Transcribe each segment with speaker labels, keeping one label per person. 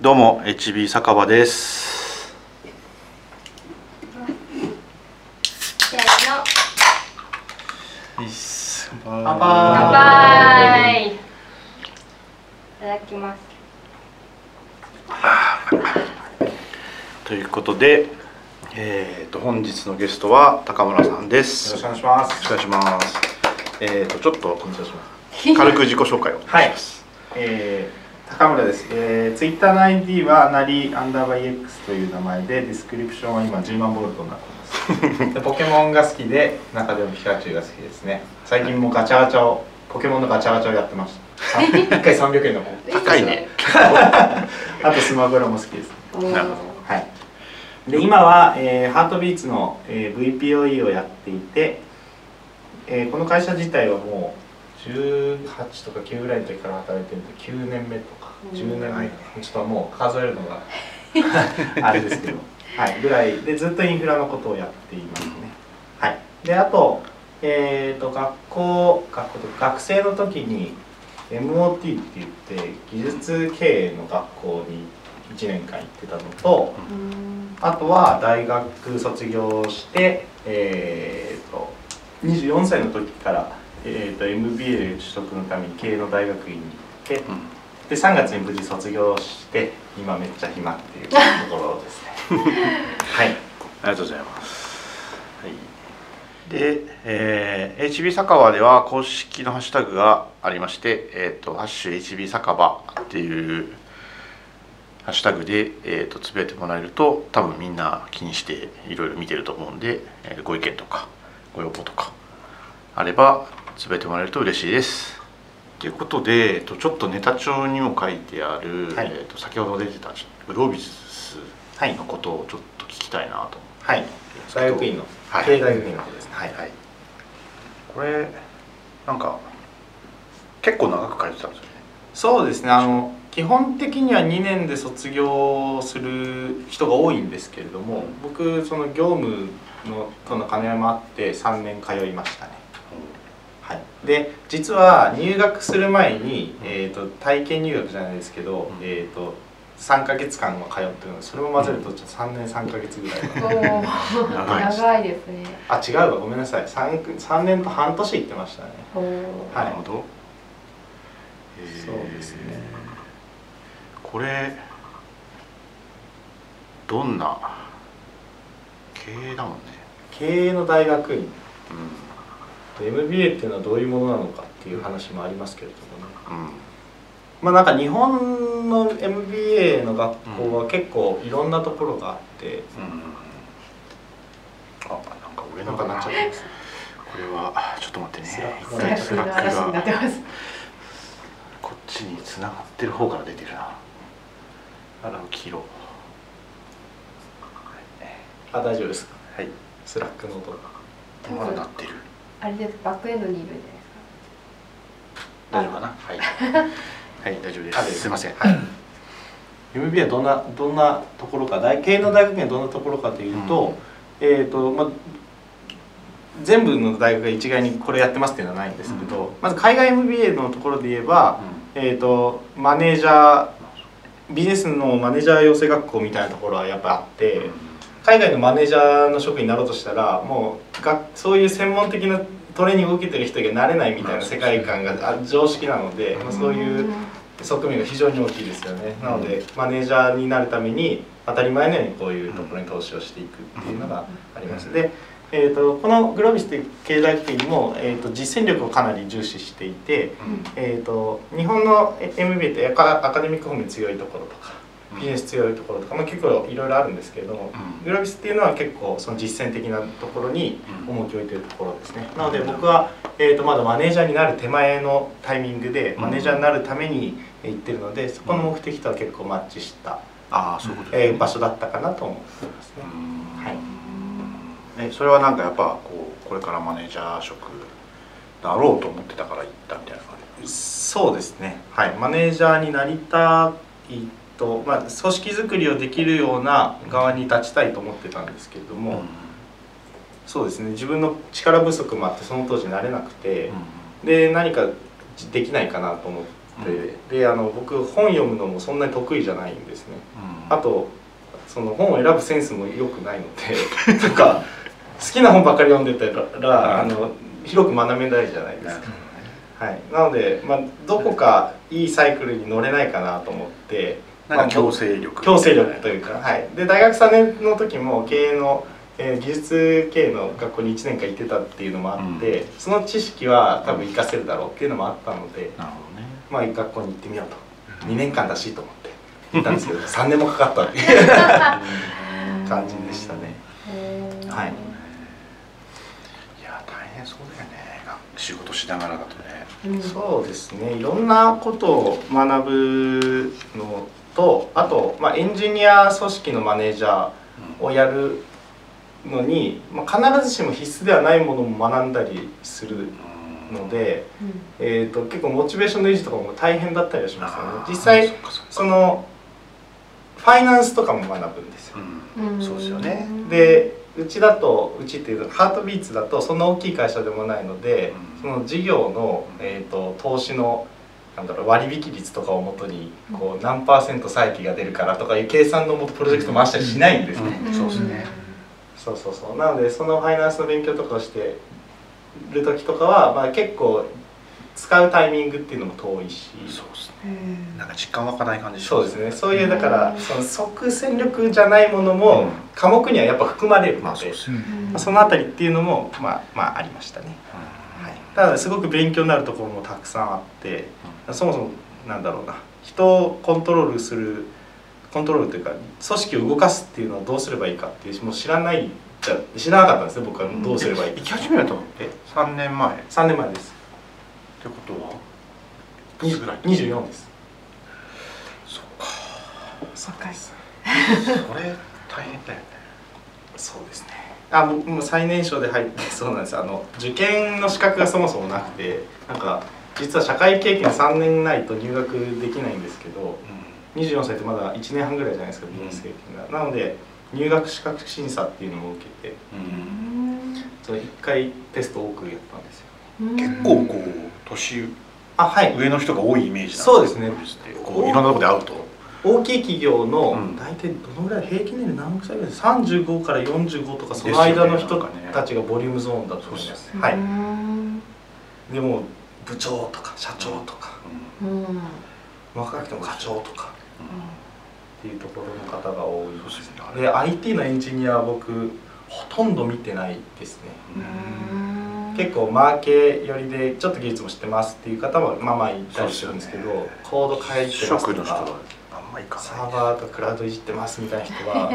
Speaker 1: どうも HB 酒場です。
Speaker 2: 乾
Speaker 3: 乾
Speaker 2: 杯。
Speaker 3: 杯。いただきます。
Speaker 1: ということで、えー、と本日のゲストは高村さんです。
Speaker 2: よろしくお願いします。
Speaker 1: よろしくお願いします。えー、とちょっと 軽く自己紹介をお願いします、
Speaker 2: えー、高村です、えー、ツイッターの ID はなりアンダーバー EX という名前でディスクリプションは今10万ボルトになってます。でポケモンが好きで中でもピカチュウが好きですね。最近もガチャガチャをポケモンのガチャガチャをやってました。1回300円の方。
Speaker 1: 高いね。
Speaker 2: あとスマブラも好きです
Speaker 3: おー。
Speaker 1: なるほ
Speaker 2: はい。で今は、えーハートビーツの、えー VPOE をやっていて、えーこの会社自体はもう18とか9ぐらいの時から働いてるんで9年目とか10年目ちょっともう数えるのが あれですけど、はい、ぐらい。でずっとインフラのことをやっていますね。はい、であと,、えー、と学校学校と学生の時に MOT って言って技術経営の学校に1年間行ってたのと
Speaker 3: うん。
Speaker 2: あとは大学卒業して、えー、と24歳の時から、えー、と MBA 取得のために経営の大学院に行って
Speaker 1: うん
Speaker 2: で3月に無事卒業して今めっちゃ暇っていうところですね はい
Speaker 1: ありがとうございます。はい、で、えー HB 酒場では公式のハッシュタグがありまして、えっ、とハッシュ HB 酒場っていうハッシュタグでえっ、とつぶやいてもらえると多分みんな気にしていろいろ見てると思うんで、えーご意見とかご要望とかあればつぶやいてもらえると嬉しいです。ということで、えっとちょっとネタ帳にも書いてある、
Speaker 2: はい。
Speaker 1: えっと先ほど出てたグロービス
Speaker 2: はい
Speaker 1: のことをちょっと聞きたいなと思って。
Speaker 2: はい。大学院の
Speaker 1: はい。
Speaker 2: 経営大学院の方ですね。はい。
Speaker 1: はい、これなんか結構長く書いてたんですよね。
Speaker 2: そうですね。あの基本的には2年で卒業する人が多いんですけれども僕その業務のとの兼ね合いもあって3年通いましたね。はい、で実は入学する前に、えー、と体験入学じゃないですけど、
Speaker 1: うん。
Speaker 2: えー、と3か月間は通ってるのでそれも混ぜるとちょっと3年3か月ぐらい。
Speaker 1: 長い。です
Speaker 3: 長いですね。
Speaker 2: あ違うわ。ごめんなさい。3, 3年と半年行ってましたね。はい。
Speaker 1: なるほど、へー
Speaker 2: そうですね。
Speaker 1: これどんな？経営だもんね。
Speaker 2: 経営の大学院。
Speaker 1: う
Speaker 2: MBA っていうのはどういうものなのかっていう話もありますけれども
Speaker 1: うん。
Speaker 2: まあなんか日本の MBA の学校は結構いろんなところがあって、
Speaker 1: うん。あなんか上
Speaker 2: なんか
Speaker 1: のかな。
Speaker 2: っちゃってます
Speaker 1: れはちょっと待ってね。
Speaker 3: Slack Slack の嵐になってます
Speaker 1: こっちに繋がってる方から出てるな。あら黄色。
Speaker 2: あ大丈夫ですか？
Speaker 1: はい。
Speaker 2: Slack の音が。
Speaker 1: まだ鳴ってる？
Speaker 3: あれですバックエンドにいるんじゃないですか？
Speaker 1: 大丈夫かな？はい。はい大丈夫で
Speaker 2: あ
Speaker 1: すすいません。
Speaker 2: はい。MBA はどんなどんなところか大経営の大学院はどんなところかというと、えっ、とまあ全部の大学が一概にこれやってますっていうのはないんですけど、まず海外 MBA のところで言えば、えー、とマネージャービジネスのマネージャー養成学校みたいなところはやっぱあって海外のマネージャーの職になろうとしたらもうがそういう専門的なトレーニングを受けてる人がなれないみたいな世界観があ常識なので、まあ、そういう側面が非常に大きいですよね。なのでマネージャーになるために当たり前のようにこういうところに投資をしていくっていうのがあります。で、えー、とこのグロービスという経済学院も、えー、と実践力をかなり重視していて、えー、と日本の MBA ってアカアカデミック方面強いところとかビジネス強いところとか、まあ、結構いろいろあるんですけれども、
Speaker 1: うん。
Speaker 2: グロービスっていうのは結構その実践的なところに
Speaker 1: うん。
Speaker 2: 重きを置いているところですね。なので僕は、えー、とまだマネージャーになる手前のタイミングで
Speaker 1: うん。
Speaker 2: マネージャーになるために行ってるのでそこの目的とは結構マッチした、
Speaker 1: ああそういうこと
Speaker 2: えー場所だったかなと思っていますね。はい。
Speaker 1: えそれはなんかやっぱこうこれからマネージャー職だろうと思ってたから行ったみたいな感じ
Speaker 2: そうですね、はい、マネージャーになりたいと、まあ、組織づくりをできるような側に立ちたいと思ってたんですけれども、そうですね自分の力不足もあってその当時なれなくて、で何かできないかなと思っであの僕本読むのもそんなに得意じゃないんですね。
Speaker 1: うん。
Speaker 2: あとその本を選ぶセンスも良くないので なんか好きな本ばっかり読んでたらあの広く学べないじゃないですか、はい、なので、まあ、どこかいいサイクルに乗れないかなと思って
Speaker 1: なんか強制力。
Speaker 2: 強制力というか、はい、で大学3年の時も経営の、えー技術経営の学校に1年間行ってたっていうのもあって、その知識は多分活かせるだろうっていうのもあったので、
Speaker 1: なるほどね。
Speaker 2: まあ、学校に行ってみようと。2年間だしと思って行ったんですけど 3年もかかったっていう 感じでしたね。はい。
Speaker 1: いや大変そうだよね。仕事しながらだとね。
Speaker 3: うん。
Speaker 2: そうですね。いろんなことを学ぶのとあと、まあ、エンジニア組織のマネージャーをやるのに、まあ、必ずしも必須ではないものも学んだりするので、えー、と結構モチベーションの維持とかも大変だったりはしますよね。実際そのファイナンスとかも学ぶんですよ。
Speaker 3: うん。
Speaker 1: そうですよね。
Speaker 2: でうちだとうちっていうとハートビーツだとそんな大きい会社でもないので、
Speaker 1: うん。
Speaker 2: その事業の、えー、と投資のなんだろう割引率とかをもとにこう何パーセント債益が出るからとかいう計算のもとプロジェクト回したりしないんですね、
Speaker 1: うん。そうですね。
Speaker 2: そうそうそう。なのでそのファイナンスの勉強とかをしてる時とかは、まあ、結構使うタイミングっていうのも遠いし。
Speaker 1: そうですね。
Speaker 3: うん。
Speaker 1: なんか実感湧かない感じ
Speaker 2: そうですね。そういうだから
Speaker 3: うん
Speaker 2: その即戦力じゃないものも
Speaker 1: うん。
Speaker 2: 科目にはやっぱ含まれるので。
Speaker 1: まあそうで
Speaker 2: あそのあたりっていうのもまあまあありましたね、はい、ただすごく勉強になるところもたくさんあってそもそもなんだろうな。人をコントロールするコントロールというか組織を動かすっていうのはどうすればいいかっていうもう知らないじゃ知らなかったんですね僕は。どうすればいいか。
Speaker 1: 行き始めたのって？3年前。って
Speaker 2: 3年前です。
Speaker 1: ことは？
Speaker 2: に
Speaker 1: ぐらい
Speaker 2: 24です。
Speaker 1: そうか。
Speaker 2: そうです
Speaker 1: それ大変だよね。
Speaker 2: そうですねあもうもう最年少で入って そうなんです。あの受験の資格がそもそもなくてなんか実は社会経験3年ないと入学できないんですけど24歳ってまだ1年半ぐらいじゃないですかビジネス経験が、なので入学資格審査っていうのも受けて
Speaker 1: うん。
Speaker 2: それ1回テスト多くやったんですよ。
Speaker 3: うん
Speaker 1: 結構こう年
Speaker 2: あはい。
Speaker 1: 上の人が多いイメージなん
Speaker 2: そうですね。
Speaker 1: こういろんなところで会うと
Speaker 2: 大きい企業の
Speaker 1: うん。
Speaker 2: 大体どのぐらい平均年齢何歳ぐらい？35から45とかその間の人たちがボリュームゾーンだと思います、
Speaker 3: う
Speaker 2: はい。
Speaker 3: ん
Speaker 2: でも部長とか社長とか。
Speaker 3: うん。
Speaker 2: 若くても課長とか。っていうところの方が多い
Speaker 1: ですよね。
Speaker 2: で IT のエンジニアは僕ほとんど見てないですね。
Speaker 3: うん。
Speaker 2: 結構マーケ寄りでちょっと技術も知ってますっていう方もまあまあいたりするんですけどコード書いてます
Speaker 1: 職の人は
Speaker 2: とか
Speaker 1: まいかない
Speaker 2: サーバーとかクラウドいじってますみたいな人は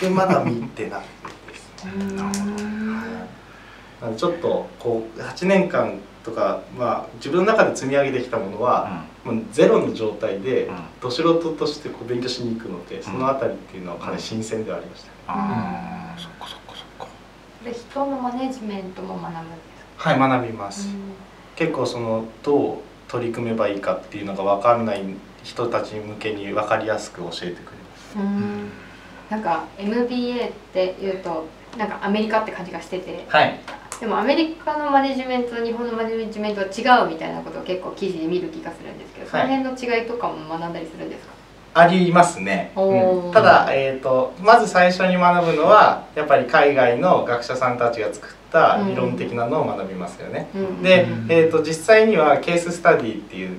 Speaker 2: 僕まだ見てないですね。
Speaker 3: うん
Speaker 1: なるほど。
Speaker 2: なのでちょっとこう8年間とか、まあ、自分の中で積み上げてきたものは、もうゼロの状態で
Speaker 1: うん。
Speaker 2: ど素人としてこう勉強しに行くのでそのあたりっていうのはかなり新鮮ではありました。ね、
Speaker 1: ああそっかそっかそっか。
Speaker 3: で人のマネジメントも学ぶんです
Speaker 2: はい学びます、
Speaker 3: か
Speaker 2: 結構そのどう取り組めばいいかっていうのが分かんない人たち向けに分かりやすく教えてくれます。
Speaker 3: うん。なんか MBA っていうとなんかアメリカって感じがしてて。
Speaker 2: はい。
Speaker 3: でもアメリカのマネジメントと日本のマネジメントは違うみたいなことを結構記事で見る気がするんですけど、その辺の違いとかも学んだりするんですか？
Speaker 2: ありますね、うん。ただ、えー、とまず最初に学ぶのはやっぱり海外の学者さんたちが作った理論的なのを学びますよね、
Speaker 3: うん。
Speaker 2: で
Speaker 3: うん、
Speaker 2: えー、と実際にはケーススタディっていう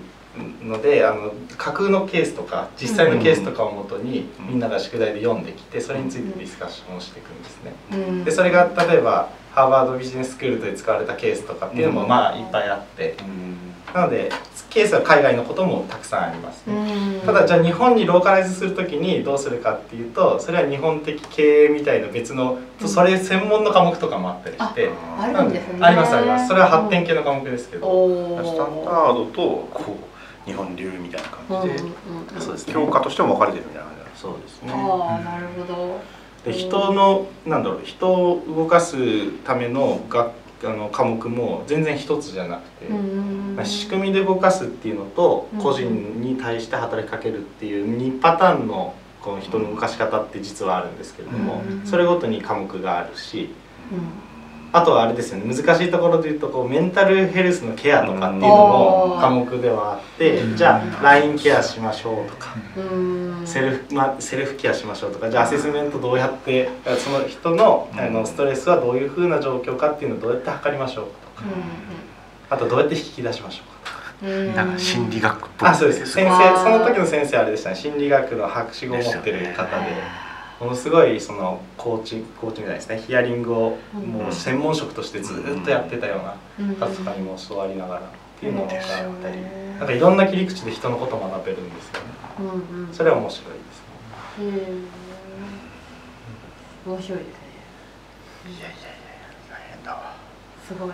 Speaker 2: のであの架空のケースとか実際のケースとかをもとに
Speaker 1: うん
Speaker 2: みんなが宿題で読んできてそれについてディスカッションをしていくんですね。
Speaker 3: うん
Speaker 2: でそれが例えばハーバードビジネススクールで使われたケースとかっていうのも
Speaker 1: うん。
Speaker 2: まあいっぱいあって。
Speaker 1: うん
Speaker 2: なのでケースは海外のこともたくさんありますね。
Speaker 3: うん
Speaker 2: ただじゃあ日本にローカライズするときにどうするかっていうとそれは日本的経営みたいな別の
Speaker 3: うん。
Speaker 2: それ専門の科目とかもあったりして。
Speaker 3: あるんですね。
Speaker 2: ありますあります。それは発展系の科目ですけど。
Speaker 1: スタンダードとこう日本流みたいな感じで。
Speaker 3: うんうんうん。
Speaker 2: そうですね。
Speaker 1: 教科としても分かれてるみたいな感じ
Speaker 2: そうですね。
Speaker 3: なるほど。
Speaker 2: で人のなんだろう人を動かすためのがあの科目も全然一つじゃなくて、
Speaker 3: うん
Speaker 2: まあ仕組みで動かすっていうのと
Speaker 3: うん
Speaker 2: 個人に対して働きかけるっていう2パターンのこの人の動かし方って実はあるんですけれども、
Speaker 3: うん。
Speaker 2: それごとに科目があるし
Speaker 3: うん
Speaker 2: あとはあれですよね。難しいところで言うとこうメンタルヘルスのケアとかっていうのも
Speaker 3: うん。
Speaker 2: 科目ではあって
Speaker 4: うん。
Speaker 2: じゃあ LINE ケアしましょうとか
Speaker 3: うん。
Speaker 2: セルフ、まあ、セルフケアしましょうとかじゃあアセスメントどうやってその人のあのストレスはどういうふうな状況かっていうのをどうやって測りましょうか。とかあとどうやって引き出しましょうかとか。
Speaker 3: うん。うん
Speaker 1: なんか心理学っぽい。
Speaker 2: あそうです。先生その時の先生あれでしたね。心理学の博士号を持ってる方でものすごいそのコーチコーチングじゃないですね。ヒアリングをもう専門職としてずっとやってたような
Speaker 3: うん。
Speaker 2: 方とかにも教わりながらっていうのがあったり
Speaker 3: うん。
Speaker 2: なんかいろんな切り口で人のことを学べるんですよね。
Speaker 3: うんうん。
Speaker 2: それは面白いですね。
Speaker 3: うん面白いですね。
Speaker 1: いやいやいや大変だわ。
Speaker 3: すごい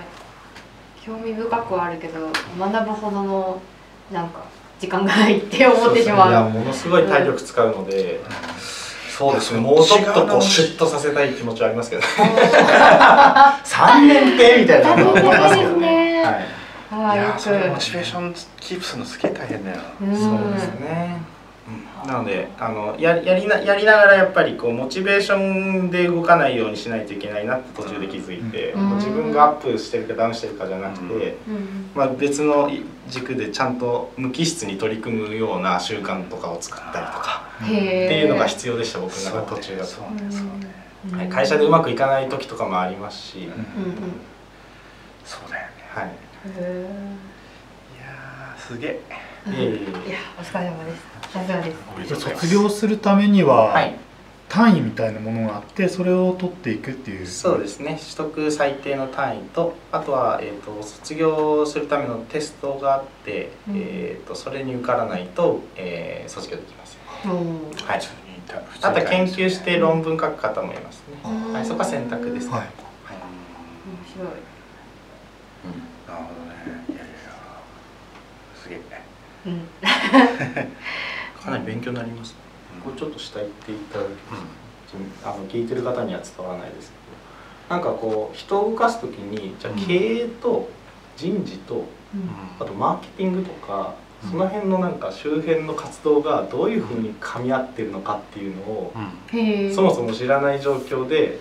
Speaker 3: 興味深くはあるけど学ぶほどのなんか時間がないって思ってし
Speaker 2: いや
Speaker 3: まう
Speaker 2: ものすごい体力使うので、そうですね。もうちょっとこうシュッとさせたい気持ちはありますけど3年ってみたいなのは思いますけどね。はい。
Speaker 3: はい
Speaker 1: やそれモ
Speaker 3: く
Speaker 1: チベーションキープするのすげえ大変だよ。
Speaker 3: うん。
Speaker 2: そうですね。なのであのややりなやりながらやっぱりこうモチベーションで動かないようにしないといけないなって途中で気づいて、
Speaker 3: うん。
Speaker 2: 自分がアップしてるかダウンしてるかじゃなくて、
Speaker 1: うん
Speaker 3: うん。
Speaker 2: まあ、別の軸でちゃんと無機質に取り組むような習慣とかを作ったりとか
Speaker 3: へえ
Speaker 2: っていうのが必要でした僕の中で途中だと。
Speaker 1: そうね。そうね
Speaker 2: はい、会社でうまくいかない時とかもありますし、
Speaker 3: うんうん
Speaker 1: そうだよね。
Speaker 2: はい、
Speaker 3: へえ
Speaker 1: いやーすげえ
Speaker 2: いえいえい
Speaker 3: いやお疲れ様です。さすがです。
Speaker 4: 卒業するためには、
Speaker 2: はい、
Speaker 4: 単位みたいなものがあってそれを取っていくっていう。
Speaker 2: そうですね。取得最低の単位とあとは、えー、と卒業するためのテストがあって、
Speaker 3: うん。
Speaker 2: えー、とそれに受からないと、えー卒業できません、
Speaker 3: うん。
Speaker 2: はい。あとは研究して論文書く方もいますね、
Speaker 3: うん。
Speaker 2: はい、そこは選択ですね、
Speaker 4: はい。
Speaker 2: はい。
Speaker 3: 面白い。
Speaker 1: なるほどね
Speaker 3: うん。
Speaker 2: かなり勉強になります、これちょっと下行っていただきます、あの聞いてる方には伝わらないですけどなんかこう人を動かす時にじゃあ経営と人事とあとマーケティングとかその辺のなんか周辺の活動がどういうふうに噛み合ってるのかっていうのをそもそも知らない状況で、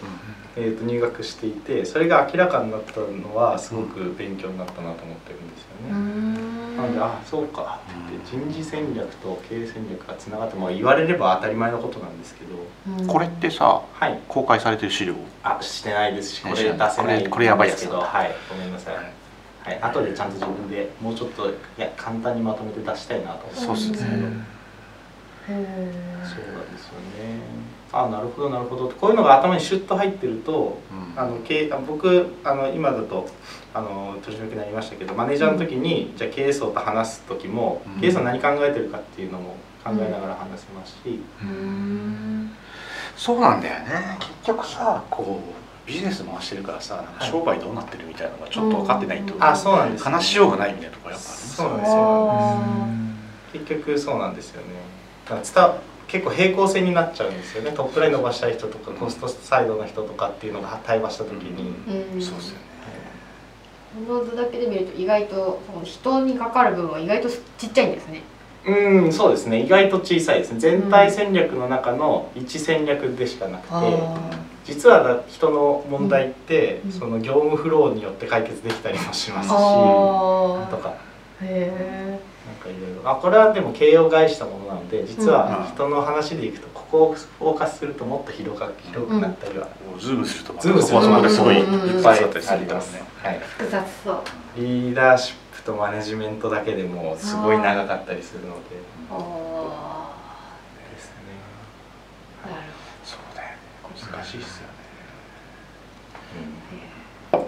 Speaker 2: えー、と入学していてそれが明らかになったのはすごく勉強になったなと思ってるんですよ
Speaker 3: う
Speaker 2: ね。
Speaker 3: ん
Speaker 2: なのであそうかって言って人事戦略と経営戦略がつながって、まあ、言われれば当たり前のことなんですけど。
Speaker 3: うん。
Speaker 1: これってさ
Speaker 2: はい。
Speaker 1: 公開されてる資料？
Speaker 2: あしてないです。しこれ出せ
Speaker 1: ないこれこれやばいやつ
Speaker 2: ですけどはい。ごめんなさい。はい、後でちゃんと自分でもうちょっといや簡単にまとめて出したいなと思って
Speaker 1: そう
Speaker 2: ですけど、
Speaker 3: へ
Speaker 2: そうなんですよね。あなるほどなるほど。こういうのが頭にシュッと入ってると
Speaker 1: うん。
Speaker 2: あの経あ僕あの今だとあの取締役になりましたけどマネージャーの時に、じゃあ経営層と話す時も、
Speaker 1: うん。
Speaker 2: 経営層何考えてるかっていうのも考えながら話せますし、
Speaker 3: ーうん。
Speaker 1: そうなんだよね。結局さこうビジネス回してるからさなんか
Speaker 2: はい。
Speaker 1: 商売どうなってるみたいなのがちょっと分かってないと、
Speaker 3: うん
Speaker 2: あそうなんです、
Speaker 1: 話しようがないみたいなところやっぱある
Speaker 2: そうなんです結局そうなんですよね。だから結構平行線になっちゃうんですよね。トップライン伸ばしたい人とかコストサイドの人とかっていうのが対話した時に、
Speaker 3: うん。
Speaker 1: そうですよね。
Speaker 3: この図だけで見ると意外とその人にかかる分は意外とちっちゃいんですね。
Speaker 2: うんそうですね。意外と小さいですね。全体戦略の中の1戦略でしかなくて、実はだ人の問題って、
Speaker 3: うん。
Speaker 2: その業務フローによって解決できたりもしますし、とか。
Speaker 3: へ
Speaker 2: なんかいろいろ。あこれはでも形容害したものなので実は
Speaker 1: うん。
Speaker 2: 人の話でいくとここをフォーカスするともっと広が広くなったりは、
Speaker 1: こうズームすると
Speaker 2: ズームすると
Speaker 1: すごい
Speaker 3: うん
Speaker 1: いっぱいあったりするからね。
Speaker 2: はい、
Speaker 3: え複雑そう。
Speaker 2: リーダーシップとマネジメントだけでもすごい長かったりするので。
Speaker 3: あ
Speaker 2: ですね。
Speaker 3: あなる
Speaker 1: そうだよね。難しいっすよね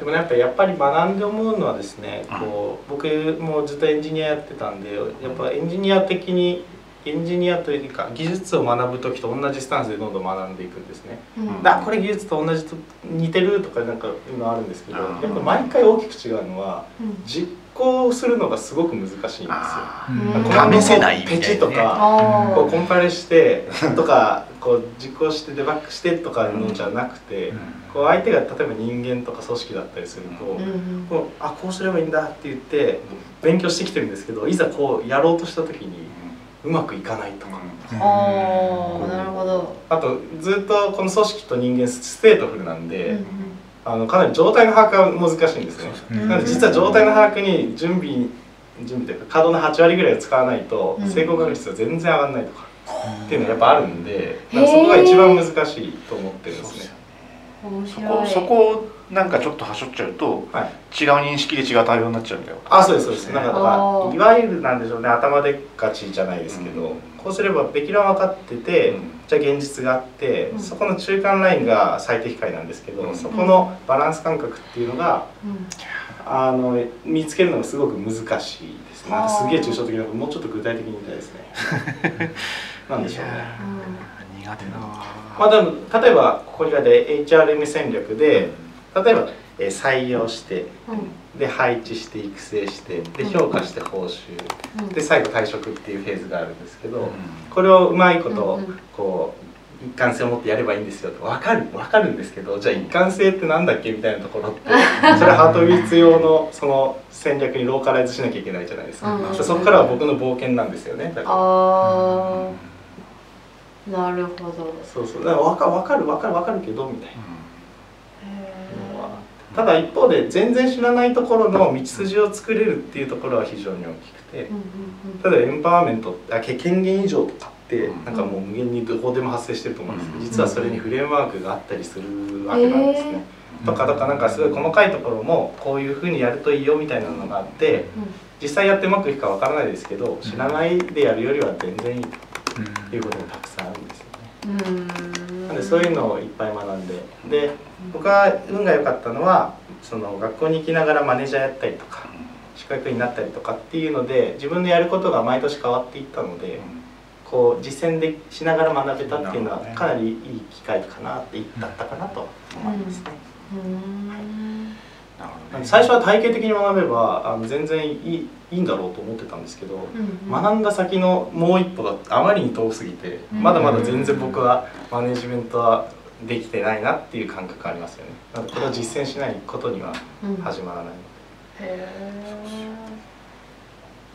Speaker 2: でもねやっぱりやっぱり学んで思うのはですねこう僕もずっとエンジニアやってたんでやっぱエンジニア的にエンジニアというか技術を学ぶ時と同じスタンスでどんどん学んでいくんですね。
Speaker 3: うん。
Speaker 2: だこれ技術と同じと似てるとかなんかいうのあるんですけどや
Speaker 1: うん。
Speaker 2: っぱ毎回大きく違うのは
Speaker 3: うん。
Speaker 2: 実行するのがすごく難しいんですよ。
Speaker 1: あ
Speaker 3: うん
Speaker 1: 試せない
Speaker 2: ペチとか
Speaker 3: あ
Speaker 2: こうコンパイルしてとかこう実行してデバッグしてとかのじゃなくて、こう相手が例えば人間とか組織だったりすると、
Speaker 3: ーうん。
Speaker 2: こうあこうすればいいんだって言って勉強してきてるんですけどいざこうやろうとした時にうまくいかないとか、
Speaker 3: ああなるほど。
Speaker 2: あとずっとこの組織と人間ステートフルなんで、
Speaker 3: うん
Speaker 2: あのかなり状態の把握が難しいんですね。
Speaker 4: うん。
Speaker 2: なので実は状態の把握に準備準備というか稼働の8割ぐらいを使わないと
Speaker 3: うん。
Speaker 2: 成功確率が全然上がらないとかっていうのがやっぱあるんでなんかそこが一番難しいと思ってるんですね。
Speaker 3: 面
Speaker 1: そ
Speaker 3: 白い。
Speaker 1: こそこなんかちょっとはしょっちゃうと
Speaker 2: はい。
Speaker 1: 違う認識で違う対応になっちゃうんだよ。
Speaker 2: あそうですそうです。なんかかいわゆるなんでしょうね頭でっかちじゃないですけど、
Speaker 1: うん。
Speaker 2: こうすればべきらん分かってて、
Speaker 1: うん。
Speaker 2: じゃあ現実があって、
Speaker 3: うん。
Speaker 2: そこの中間ラインが最適解なんですけど、
Speaker 1: うん。
Speaker 2: そこのバランス感覚っていうのが
Speaker 3: うん。
Speaker 2: あの見つけるのがすごく難しいですね。なんかすげえ抽象的なもうちょっと具体的に言いたいですね なんでしょうね。
Speaker 1: 苦手だわ
Speaker 2: まあ、でも例えばここに書いて HRM 戦略で例えば、えー採用して
Speaker 3: うん
Speaker 2: で配置して育成してで
Speaker 3: うん
Speaker 2: 評価して報酬
Speaker 3: うん。
Speaker 2: で最後退職っていうフェーズがあるんですけど、
Speaker 1: うん。
Speaker 2: これをうまいこと
Speaker 3: うんうん。
Speaker 2: こう一貫性を持ってやればいいんですよと。分かる分かるんですけどじゃあ一貫性ってなんだっけみたいなところって それハートビーツ用のその戦略にローカライズしなきゃいけないじゃないですか、そこからは僕の冒険なんですよね。だから。
Speaker 3: ああなるほど。
Speaker 2: そうそう。だから分か分かる分かる分かるけどみたいな。
Speaker 3: へ
Speaker 2: のはただ一方で全然知らないところの道筋を作れるっていうところは非常に大きくて。
Speaker 3: ーうんうん。
Speaker 2: ただエンパワーメントあけ権限以上とかって
Speaker 1: うん。
Speaker 2: なんかもう無限にどこでも発生してると思うんですけど
Speaker 1: うん。
Speaker 2: 実はそれにフレームワークがあったりするわけなんですね。とかとかなんかすごい細かいところもこういうふうにやるといいよみたいなのがあって実際やってうまくいくかわからないですけど知らないでやるよりは全然いいということもたくさんあなんでそういうのをいっぱい学んで。で僕は運が良かったのはその学校に行きながらマネージャーやったりとか資格になったりとかっていうので自分のやることが毎年変わっていったのでこう実践でしながら学べたっていうのはかなりいい機会かなってだったかなと思いますね。
Speaker 3: うん。
Speaker 1: なるほどね
Speaker 2: なんで最初は体系的に学べばあの全然いいいいんだろうと思ってたんですけど、
Speaker 3: うん
Speaker 2: 学んだ先のもう一歩があまりに遠すぎて
Speaker 3: うん。
Speaker 2: まだまだ全然僕はマネジメントはできてないなっていう感覚ありますよね。なのでこれを実践しないことには
Speaker 3: うん。
Speaker 2: 始まらない。の
Speaker 3: へ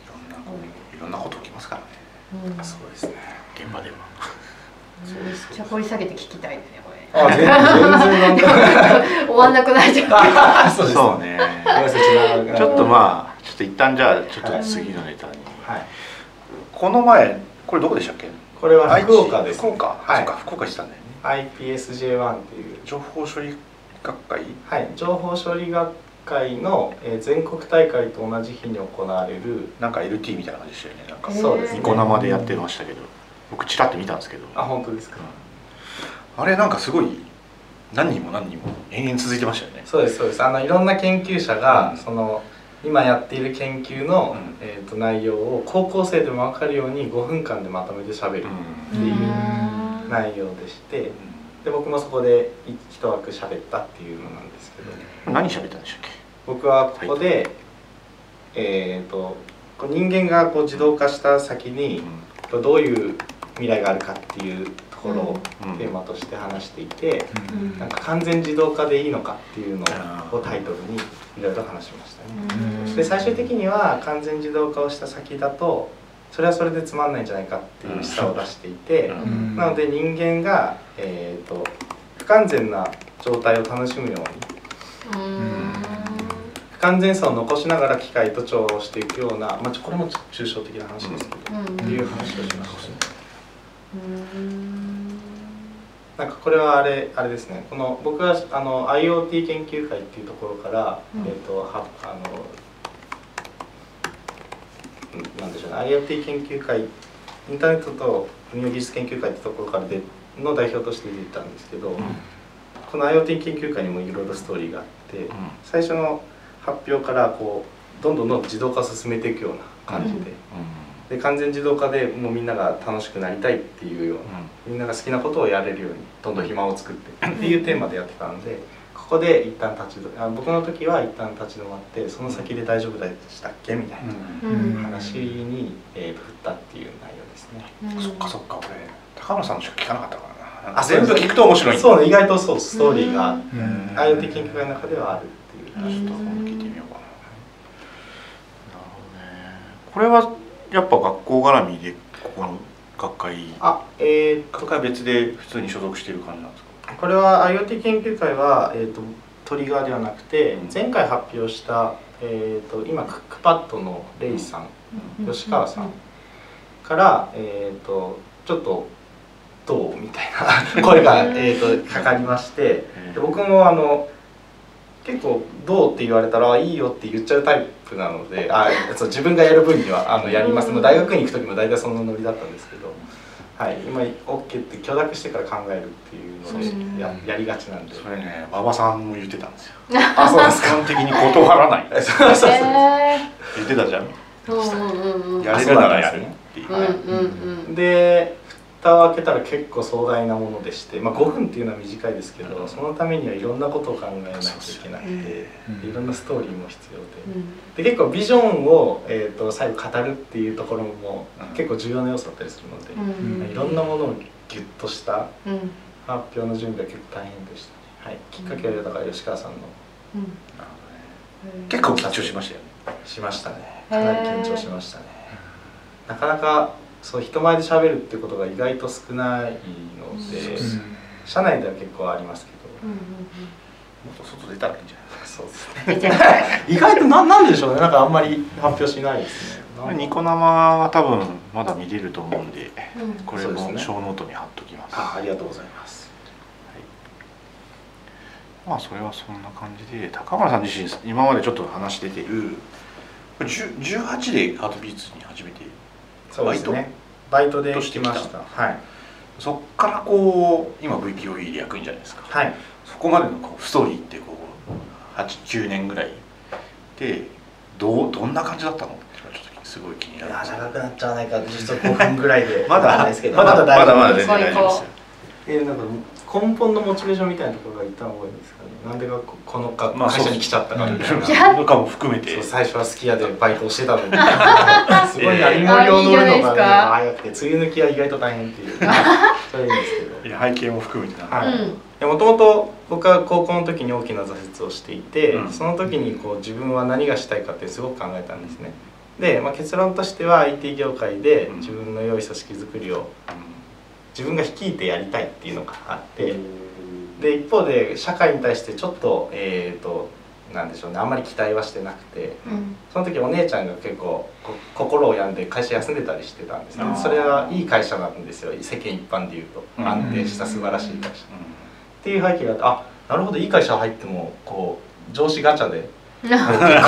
Speaker 1: いろんなこいろんなこと起きますからね。
Speaker 3: ーうん。
Speaker 2: でそうですね。
Speaker 1: 現場では。
Speaker 3: めっちゃ掘り下げて聞きたいですね
Speaker 2: あ全然全然なんか。
Speaker 3: 終わんなくなっちゃう。
Speaker 2: そうです。
Speaker 1: そうね。
Speaker 2: ちょっと
Speaker 1: まあちょっと一旦じゃあちょっと次のネタに、
Speaker 2: はい。
Speaker 1: この前これどこでしたっけ？
Speaker 2: これは福岡です。
Speaker 1: 福岡、
Speaker 2: はい。
Speaker 1: そうか福岡したんだよね
Speaker 2: IPSJ1 っていう。
Speaker 1: 情報処理学会？
Speaker 2: はい。情報処理学会の、えー全国大会と同じ日に行われる。
Speaker 1: なんか LT みたいな感じでしたよね。なんか
Speaker 2: そうですね。
Speaker 1: ニコ生でやってましたけど。僕ちらっと見たんですけど。
Speaker 2: あ本当ですか？
Speaker 1: あれなんかすごい何人も何人も延々続いてましたよね。
Speaker 2: そうですそうです。あのいろんな研究者が、
Speaker 1: うん。
Speaker 2: その今やっている研究の、
Speaker 1: うん。
Speaker 2: えー、と内容を高校生でも分かるように5分間でまとめてしゃべるっていう
Speaker 3: うん。
Speaker 2: 内容でしてで僕もそこでい一枠喋ったっていうのなんですけど。
Speaker 1: 何喋ったんでしたっ
Speaker 2: 僕はここで、えっ、とこう人間がこう自動化した先に
Speaker 1: け、
Speaker 2: どういう未来があるかっていうところを
Speaker 1: うん。
Speaker 2: テーマとして話していて、
Speaker 3: うん。
Speaker 2: なんか完全自動化でいいのかっていうのをタイトルにいろいろ話しましたね。
Speaker 3: うん。
Speaker 2: で最終的には完全自動化をした先だとそれはそれでつまんないんじゃないかっていう示唆を出していて、なので人間が、えー、と不完全な状態を楽しむように
Speaker 3: うん。
Speaker 2: 不完全さを残しながら機械と調和をしていくような、まあ、ちょこれも抽象的な話ですけど、
Speaker 3: うん。
Speaker 2: っていう話をしましたね。
Speaker 3: うん
Speaker 2: なんかこれはあれあれですね。この僕はあの IoT 研究会っていうところから、
Speaker 3: うん。
Speaker 2: えっ、とはあのんなんでしょうね。IoT 研究会インターネットと運用技術研究会ってところからでの代表として出てたんですけど、この IoT 研究会にもいろいろストーリーがあって、最初の発表からこうどんどんどんどん自動化を進めていくような感じで,、で完全自動化でもうみんなが楽しくなりたいっていうようなみんなが好きなことをやれるようにどんどん暇を作ってっていうテーマでやってたのでここで一旦立ち止あ僕の時は一旦立ち止まってその先で大丈夫でしたっけみたいな
Speaker 3: うん。
Speaker 2: 話に、えー振ったっていう内容ですね。
Speaker 3: うん。
Speaker 1: そっかそっか俺高野さんのしか聞かなかったからな。
Speaker 2: あ
Speaker 1: 全部聞くと面白い
Speaker 2: そうね意外とそうストーリーが IoT 研究会の中ではあるっていう。
Speaker 1: ちょっと聞いてみようかな。なるほどね。これはやっぱ学校絡みでここの学会。
Speaker 2: あえー、
Speaker 1: 学会別で普通に所属してる感じなんですか？
Speaker 2: これは IoT 研究会は、えー、とトリガーではなくて
Speaker 1: うん。
Speaker 2: 前回発表した、えー、と今クックパッドのレイさん吉川さんから、えー、とちょっとどうみたいな 声が、えー、とかかりましてで僕もあの結構「どう?」って言われたらあ「いいよ」って言っちゃうタイプなのであそう自分がやる分にはあのやります、
Speaker 3: うん
Speaker 2: もう大学に行く時も大体そのノリだったんですけど、はい、今 OK って許諾してから考えるっていうの
Speaker 3: うん
Speaker 2: でややりがちなんで。
Speaker 1: それね馬場さんも言ってたんですよ。
Speaker 2: あそうですか
Speaker 1: 基本的に断らない。
Speaker 2: そうそうそう
Speaker 3: へ
Speaker 1: 言ってたじゃん。
Speaker 3: ーうんうんうんうん。
Speaker 1: やれるならやるっていう
Speaker 3: うんうんうん。
Speaker 2: で蓋を開けたら結構壮大なものでして、まあ、5分っていうのは短いですけど、
Speaker 1: うん。
Speaker 2: そのためにはいろんなことを考えなきゃいけなくて、
Speaker 4: うん。
Speaker 2: いろんなストーリーも必要で。
Speaker 3: うん。
Speaker 2: で結構ビジョンを、えー、と最後語るっていうところも
Speaker 1: うん。
Speaker 2: 結構重要な要素だったりするので、
Speaker 3: うん。
Speaker 2: いろんなものをギュッとした
Speaker 3: うん。
Speaker 2: 発表の準備は結構大変でしたね、はい、きっかけはだから吉川さんの。
Speaker 3: うん。
Speaker 1: 結構緊張しましたよね。
Speaker 2: しましたね。かなり緊張しましたね。なかなかそう人前で喋るってことが意外と少ないので、
Speaker 3: うん。
Speaker 2: 社内では結構ありますけど、
Speaker 3: うんうん
Speaker 1: もっと外出たらいいんじゃない
Speaker 2: そうです。ね 意外とななんでしょうね。なんかあんまり発表しないですね。
Speaker 1: ニコ生は多分まだ見れると思うんで
Speaker 3: うん。
Speaker 1: これも小ノートに貼っときます。
Speaker 2: あありがとうございます。
Speaker 1: まあそれはそんな感じで高村さん自身今までちょっと話出てるこれ10 18でハートビーツに初めて
Speaker 2: そうですね。バイト？で来ました。はい。
Speaker 1: そっからこう今 VPOE で役員じゃないですか。
Speaker 2: はい。
Speaker 1: そこまでのこうストーリーってこう89年ぐらいでどうどんな感じだったの？ってちょっとすごい気になります
Speaker 2: 長くなっちゃわないか実は5分ぐらいで
Speaker 1: まだ
Speaker 2: ですけど
Speaker 1: まだまだまだ
Speaker 2: 大丈夫
Speaker 1: 全然大丈夫ですよ。
Speaker 2: えーなんか根本のモチベーションみたいなところが一旦多いんですなんでかここのか
Speaker 1: まあ
Speaker 2: 会社に来ちゃったかみたいな、
Speaker 1: とかも含めて
Speaker 2: そう最初は好きやでバイトをしてたのに。すごいな芋量乗るのが、ね、早くて梅雨抜きは意外と大変っていう。そういうんですけど。
Speaker 1: いや背景も含めて
Speaker 2: はい。
Speaker 3: うん。
Speaker 2: もともと僕は高校の時に大きな挫折をしていて、
Speaker 1: うん。
Speaker 2: その時にこう自分は何がしたいかってすごく考えたんですね。で、まあ、結論としては IT 業界で
Speaker 1: うん。
Speaker 2: 自分の良い組織づくりを自分が率いてやりたいっていうのがあってで一方で社会に対してちょっとえっ、となんでしょうねあんまり期待はしてなくて
Speaker 3: うん。
Speaker 2: その時お姉ちゃんが結構こ心を病んで会社休んでたりしてたんですね。それはいい会社なんですよ。世間一般でいうと。
Speaker 1: うん。
Speaker 2: 安定した素晴らしい会社。
Speaker 1: う
Speaker 2: っていう背景があってあなるほどいい会社入ってもこう上司ガチャで
Speaker 3: うん
Speaker 2: 結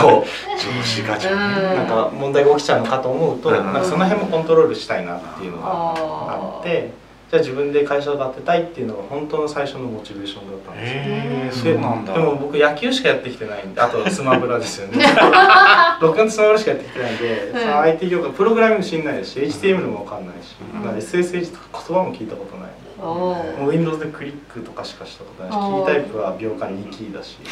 Speaker 2: 構
Speaker 1: ん上司ガチャ。
Speaker 3: うん。
Speaker 2: なんか問題が起きちゃうのかと思うと、
Speaker 1: うん。
Speaker 2: なんかその辺もコントロールしたいなっていうのがあ
Speaker 3: あ
Speaker 2: ってじゃあ自分で会社を建てたいっていうのが本当の最初のモチベーションだったんですよ。
Speaker 1: へえ
Speaker 3: うん。
Speaker 1: そうなんだ。
Speaker 2: でも僕野球しかやってきてないんであとスマブラですよね。僕のスマブラしかやってきてないんで、
Speaker 3: うん。
Speaker 2: その IT 業界プログラミング知んないですし HTML も分かんないし、
Speaker 3: うん。
Speaker 2: まあ SSH とか言葉も聞いたことない。もう Windows でクリックとかしかしたことないしキ
Speaker 3: あー
Speaker 2: ータイプは秒間2キーだし。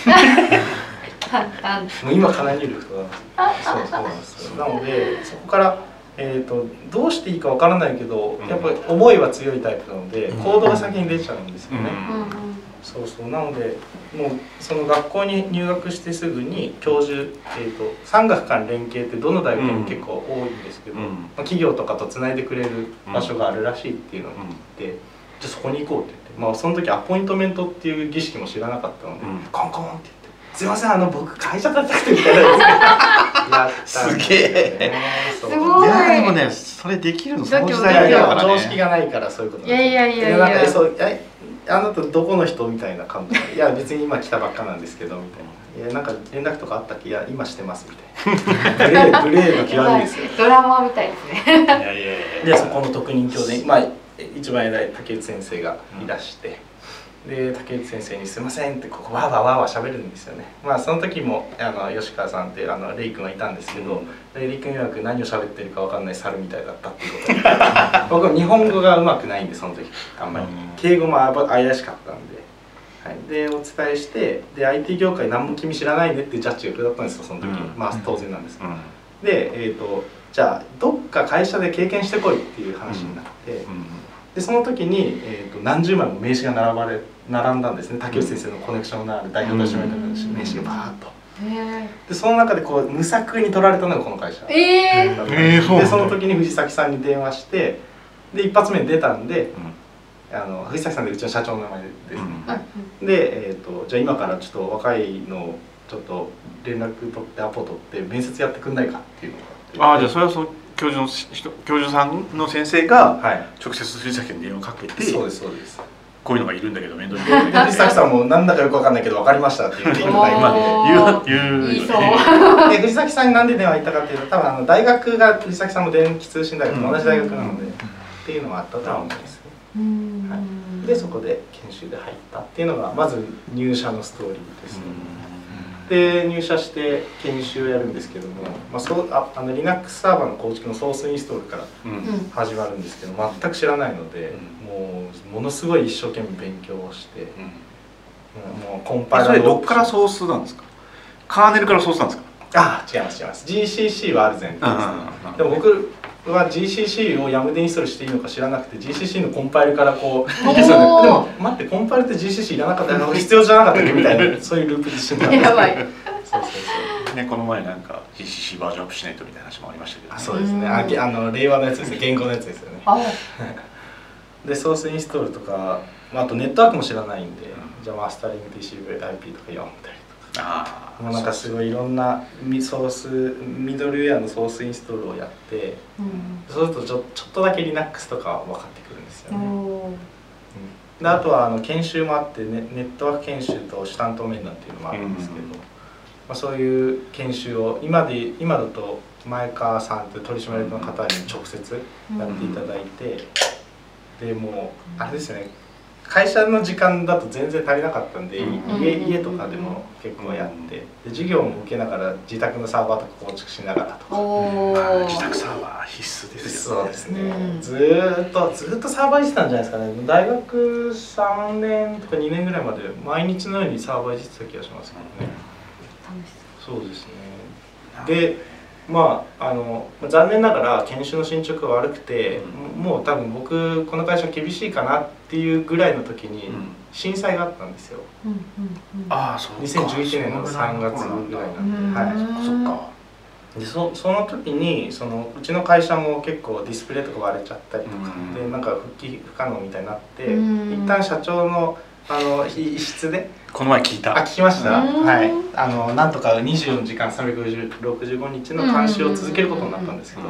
Speaker 2: もう今かなり入力とかそうそうなんですよ。なのでそこから、えー、とどうしていいかわからないけど
Speaker 1: うん。
Speaker 2: やっぱり思いは強いタイプなので
Speaker 1: うん。
Speaker 2: 行動が先に出ちゃうんですよね、そうそう。なのでもうその学校に入学してすぐに教授、えー、と産学間連携ってどの大学にも結構多いんですけど、
Speaker 1: うん。
Speaker 2: まあ、企業とかとつないでくれる場所があるらしいっていうのを聞いて、じゃあそこに行こうって言って、まあ、その時アポイントメントっていう儀式も知らなかったので、
Speaker 1: うん。
Speaker 2: コンコンって「すいませんあの僕会社建てたくて」みたいな すよねそう
Speaker 3: すごい。
Speaker 1: いやでもねそれできるのその時
Speaker 2: い
Speaker 1: 代
Speaker 2: やいや
Speaker 1: だからね。
Speaker 2: 常識がないからそういうこと
Speaker 3: いやいやいやいや。
Speaker 2: でなんかそうえあなたどこの人みたいな感じで「いや別に今来たばっかなんですけど」みたいな「いやなんか連絡とかあったっけ？いや今してます」みたいな。グレーグレーの極みですよ。
Speaker 3: ドラマみたいですね。
Speaker 1: いやいやいや。
Speaker 2: でそこの特任教で、まあ、一番偉い竹内先生がいらして、で竹内先生に「すいません」ってここわーわーわーわー喋るんですよね。まあその時もあの吉川さんってあのレイ君はいたんですけど、レイ君曰く何を喋ってるかわかんない猿みたいだったっていうことで。僕は日本語がうまくないんでその時あんまり。
Speaker 1: うん。
Speaker 2: 敬語も怪しかったんで。はい、でお伝えしてで IT 業界何も君知らないねってジャッジが下ったんですよその時、
Speaker 1: うん。
Speaker 2: まあ当然なんです。けど
Speaker 1: うん。
Speaker 2: で、えー、とじゃあどっか会社で経験してこいっていう話になって、
Speaker 1: うん。
Speaker 2: でその時に、えー、と何十枚も名刺が並ばれ並んだんですね。竹内先生のコネクションのある代表取締役の名刺がバーッと。
Speaker 3: へ
Speaker 2: でその中でこう無作為に取られたのがこの会社。
Speaker 3: え
Speaker 1: ー。そうなんだ。
Speaker 2: でその時に藤崎さんに電話してで一発目に出たんであの藤崎さんでうちの社長の名前です。ね、
Speaker 1: うん。
Speaker 2: で、えー、とじゃあ今からちょっと若いのちょっと連絡取ってアポ取って面接やってくんないかっていうのが
Speaker 1: ああじゃあそれはその教授の人教授さんの先生が
Speaker 2: はい。
Speaker 1: 直接藤崎に電話をかけて。
Speaker 2: そうですそうです
Speaker 1: こういうのがいるんだけど面倒見
Speaker 2: 藤崎さんもなんだかよくわかんないけど分かりましたって言っていただいて
Speaker 3: おー。
Speaker 1: 言う言う
Speaker 3: 言いそう。
Speaker 2: で藤崎さんになんで電話行ったかっていうと多分あの大学が藤崎さんも電気通信大学と同じ大学なので、っていうのがあったとは思いますね
Speaker 3: うん。
Speaker 2: はい。でそこで研修で入ったっていうのがまず入社のストーリーですね、で入社して研修をやるんですけども、まあ、そうああの Linux サーバーの構築のソースインストールから
Speaker 1: うん。うん。
Speaker 3: うん
Speaker 2: 始まるんですけど全く知らないので、もうものすごい一生懸命勉強をして、
Speaker 1: うん。
Speaker 2: もうコンパイラー
Speaker 1: それどっからソースなんですか？カーネルからソースなんですか？
Speaker 2: あ違います違います。GCC はある前提です、ね。でも僕は GCC を YAM でインストールしていいのか知らなくて GCC のコンパイルからこう ですよね。でも待ってコンパイルって GCC いらなかったの必要じゃなかったっけみたいなそういうループで死んだ
Speaker 3: やばい。
Speaker 2: そうそうそう。
Speaker 1: ねこの前なんか GCC バージョンアップしないとみたいな話もありましたけど、
Speaker 2: あそうですね。あげあの令和のやつですね。言語のやつですよね。
Speaker 3: あ
Speaker 2: でソースインストールとか、まあ、あとネットワークも知らないんで、
Speaker 1: ん。
Speaker 2: じゃあマスタリング TCPIP とか読んだりとかもうなんかすごいいろんなミソースミドルウェアのソースインストールをやって
Speaker 3: うん。
Speaker 2: そうするとちょちょっとだけ Linux とか分かってくるんですよね、であとはあの研修もあってネネットワーク研修と主担当面談っていうのもあるんですけど、
Speaker 1: うん
Speaker 2: まあ、そういう研修を今で今だと前川さんという取締役の方に直接やっていただいて、でもうあれですよね。会社の時間だと全然足りなかったんで、
Speaker 1: うん。
Speaker 2: 家家とかでも結構やって、で授業も受けながら自宅のサーバーとか構築しながらとか。
Speaker 3: お
Speaker 1: まあ
Speaker 3: ー
Speaker 1: 自宅サーバー必須ですよね。
Speaker 2: そうですね、
Speaker 3: うん。
Speaker 2: ずーっとずーっとサーバーいじってたんじゃないですかね。大学3年とか2年ぐらいまで毎日のようにサーバーいじってた気がしますけどね。
Speaker 3: 楽し
Speaker 2: そう。ですね。でまああの残念ながら研修の進捗が悪くて、
Speaker 1: うん。
Speaker 2: もう多分僕この会社厳しいかなっていうぐらいの時に
Speaker 1: うん。
Speaker 2: 震災があったんですよ。
Speaker 3: そううんうんうん。
Speaker 1: ああそうか。
Speaker 2: 2011年の3月ぐらいなんで、はい、
Speaker 1: そっか。
Speaker 2: でそその時にそのうちの会社も結構ディスプレイとか割れちゃったりとか、
Speaker 1: うん。
Speaker 2: でなんか復帰不可能みたいになって、
Speaker 3: うん。
Speaker 2: 一旦社長のあの一室で
Speaker 1: この前聞いた。
Speaker 2: あ聞きました、
Speaker 3: うん。
Speaker 2: はい。あのなんとか24時間365日の監視を続けることになったんですけど、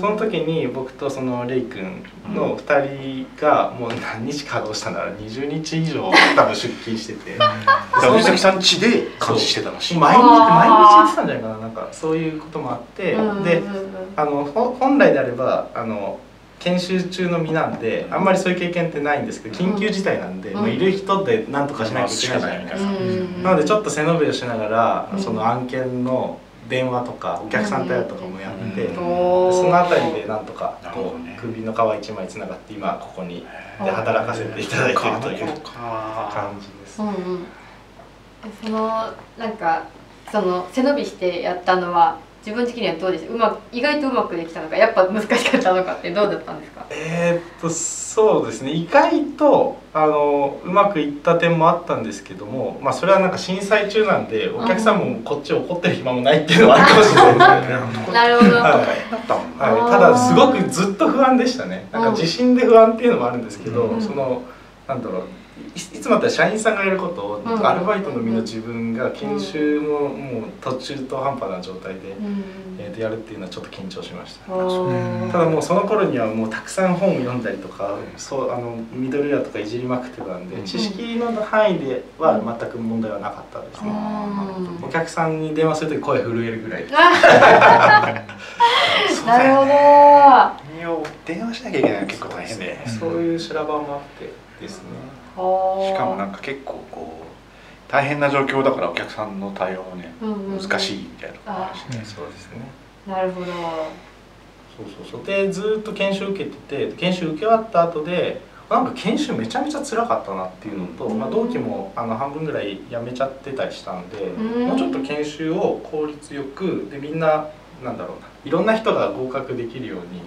Speaker 2: その時に僕とそのレイ君の2人がもう何日稼働したなら20日以上多分出勤してて。
Speaker 1: だから藤崎さん家で監視してたらしい。
Speaker 2: 毎日毎日言ってたんじゃないかな。なんかそういうこともあって、
Speaker 3: うん
Speaker 2: で
Speaker 3: うんうんうん。
Speaker 2: あのほ本来であればあの研修中の身なんであんまりそういう経験ってないんですけど緊急事態なんで、
Speaker 3: うん。
Speaker 2: もういる人で何とかしなきゃいけないじゃないですか、
Speaker 3: うん。
Speaker 2: なのでちょっと背伸びをしながら、
Speaker 3: うん。
Speaker 2: その案件の電話とかお客さん対応とかもやって、そのあたりでなんとかこう、
Speaker 1: ね
Speaker 2: 首の皮一枚つながって今ここにで働かせていただいているという
Speaker 1: か。
Speaker 2: 感じです。
Speaker 3: うんうん。そのなんかその背伸びしてやったのは自分的にはどうでした？うまく意外とうまくできたのかやっぱ難しかったのかってどうだったんですか？
Speaker 2: えーっとそうですね。意外とあのうまくいった点もあったんですけども、まあ、それはなんか震災中なんでお客さんもこっちを怒ってる暇もないっていうのはあ るかもしれないですね。
Speaker 3: なるほど、
Speaker 2: はい。
Speaker 1: だったもんね
Speaker 2: はい、
Speaker 3: あー
Speaker 2: ただすごくずっと不安でしたね。なんか地震で不安っていうのもあるんですけど、
Speaker 3: うん。
Speaker 2: そのなんだろういいつもだったら社員さんがやることを、
Speaker 3: うん。
Speaker 2: アルバイトの身の自分が研修ももう途中途半端な状態で、
Speaker 3: うん。
Speaker 2: えーとやるっていうのはちょっと緊張しました、
Speaker 3: おー。
Speaker 2: ただもうその頃にはもうたくさん本を読んだりとかそうあのミドルウェアとかいじりまくってたんで、
Speaker 1: うん。
Speaker 2: 知識の範囲では全く問題はなかったですね、
Speaker 3: うん
Speaker 2: お客さんに電話するとき声震えるぐらい。
Speaker 3: なるほど。
Speaker 1: 電話電話しなきゃいけないの結構大変で。
Speaker 2: そういう修羅場もあってですね、
Speaker 1: しかもなんか結構こう大変な状況だからお客さんの対応もね難しいみたいなるし
Speaker 2: そうですね。
Speaker 3: なるほど。
Speaker 2: そうそうそう。でずーっと研修受けてて研修受け終わった後でなんか研修めちゃめちゃ辛かったなっていうのと、
Speaker 3: うん。
Speaker 2: まあ、同期もあの半分ぐらい辞めちゃってたりしたんで、
Speaker 3: うん。
Speaker 2: もうちょっと研修を効率よくでみんななんだろうないろんな人が合格できるように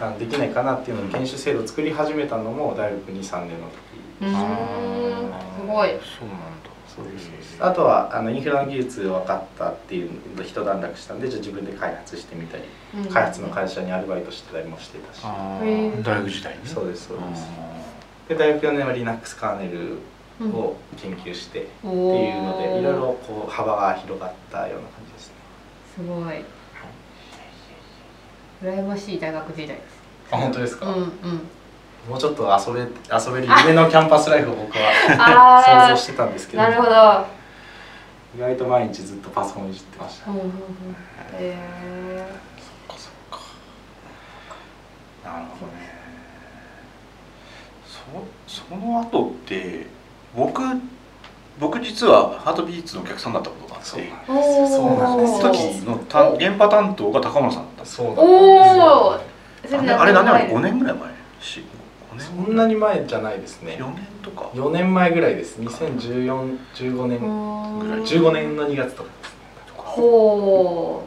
Speaker 2: あのできないかなっていうので研修制度を作り始めたのも大学23年の時
Speaker 3: すごい。
Speaker 1: そうなんだ。
Speaker 2: そうですあとはあのインフラの技術分かったっていうので一段落したんでじゃあ自分で開発してみたり
Speaker 3: うん。
Speaker 2: 開発の会社にアルバイトしてたりもしてたし、
Speaker 1: 大学時代に
Speaker 2: そうですそうです。で大学4年は Linux カーネル
Speaker 3: うん
Speaker 2: を研究してっていうのでいろいろこう幅が広がったような感じですね。
Speaker 3: すごい。羨ましい大学時代です。
Speaker 2: あ本当ですか、
Speaker 3: うんうん
Speaker 2: もうちょっと遊べ遊べる夢のキャンパスライフを僕は
Speaker 3: あ
Speaker 2: 想像してたんですけど。
Speaker 3: なるほど。
Speaker 2: 意外と毎日ずっとパソコンいじってました。
Speaker 3: うんうんうん。え
Speaker 1: そっかそっか。なるほどね。そその後って僕僕実はハートビーツのお客さんだったことがあって
Speaker 2: そうなんです
Speaker 1: その時のた現場担当が高村さんだった
Speaker 2: そうだったんですよ。
Speaker 1: あれ何年前
Speaker 3: ？5
Speaker 1: 5年ぐらい前？し5年
Speaker 2: そんなに前じゃないですね。
Speaker 1: 4年とか。
Speaker 2: 4年前ぐらいです。201415年。
Speaker 3: ぐ
Speaker 1: らい
Speaker 2: 15年の2月とかですね。
Speaker 3: ほ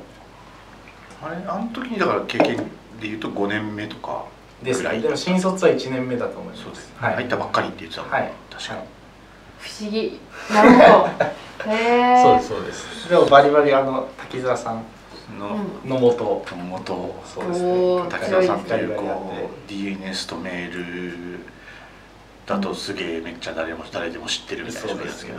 Speaker 1: あれあの時にだから経験でいうと5年目とか
Speaker 2: です。でも新卒は1年目だと思います。
Speaker 1: そうです、
Speaker 2: はい、
Speaker 1: 入ったばっかりって言ってたもんね、
Speaker 2: はい。
Speaker 1: 確かに、
Speaker 3: う不思議。なるほど。へえ
Speaker 2: そうですそうです。でもバリバリあの滝沢さん
Speaker 1: の、
Speaker 3: うん。
Speaker 2: のもと
Speaker 1: 元
Speaker 2: そうですね。
Speaker 3: おー
Speaker 1: 滝沢さんってい。うこう DNS とメールだとすげえめっちゃ誰も誰でも知ってるみたいな人なんですけど、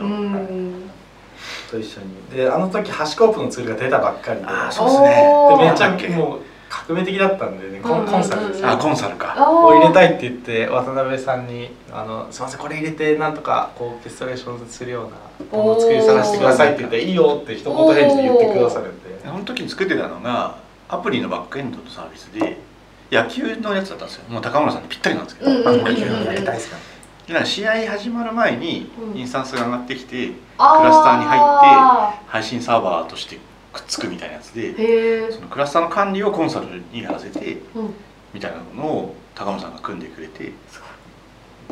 Speaker 2: と一緒に。であの時ハシコープのツールが出たばっかりで。
Speaker 1: ああそうですね。
Speaker 2: でめっちゃもう革命的だったんでねコンコンサルです。ね
Speaker 1: あコンサルか。
Speaker 3: あ
Speaker 2: を入れたいって言って渡辺さんに「あのすいませんこれ入れてなんとかこうオーケストレーションするようなものを作りさせてください」って言って「いいよ」って一言返事で言ってくださるんで。
Speaker 1: その時に作ってたのがアプリのバックエンドのサービスで野球のやつだったんですよ。もう高村さんにぴったりなんですけど、
Speaker 3: うんうんうんうん。
Speaker 1: 野球の
Speaker 2: やりたいですかね
Speaker 1: でなんか試合始まる前に
Speaker 3: うん
Speaker 1: インスタンスが上がってきて、
Speaker 3: あ
Speaker 1: クラスターに入
Speaker 3: あ
Speaker 1: 配信サーバーとしてくっつくみたいなやつでそのクラスターの管理をコンサルにやらせて
Speaker 3: うん。
Speaker 1: みたいなのを高村さんが組んでくれて。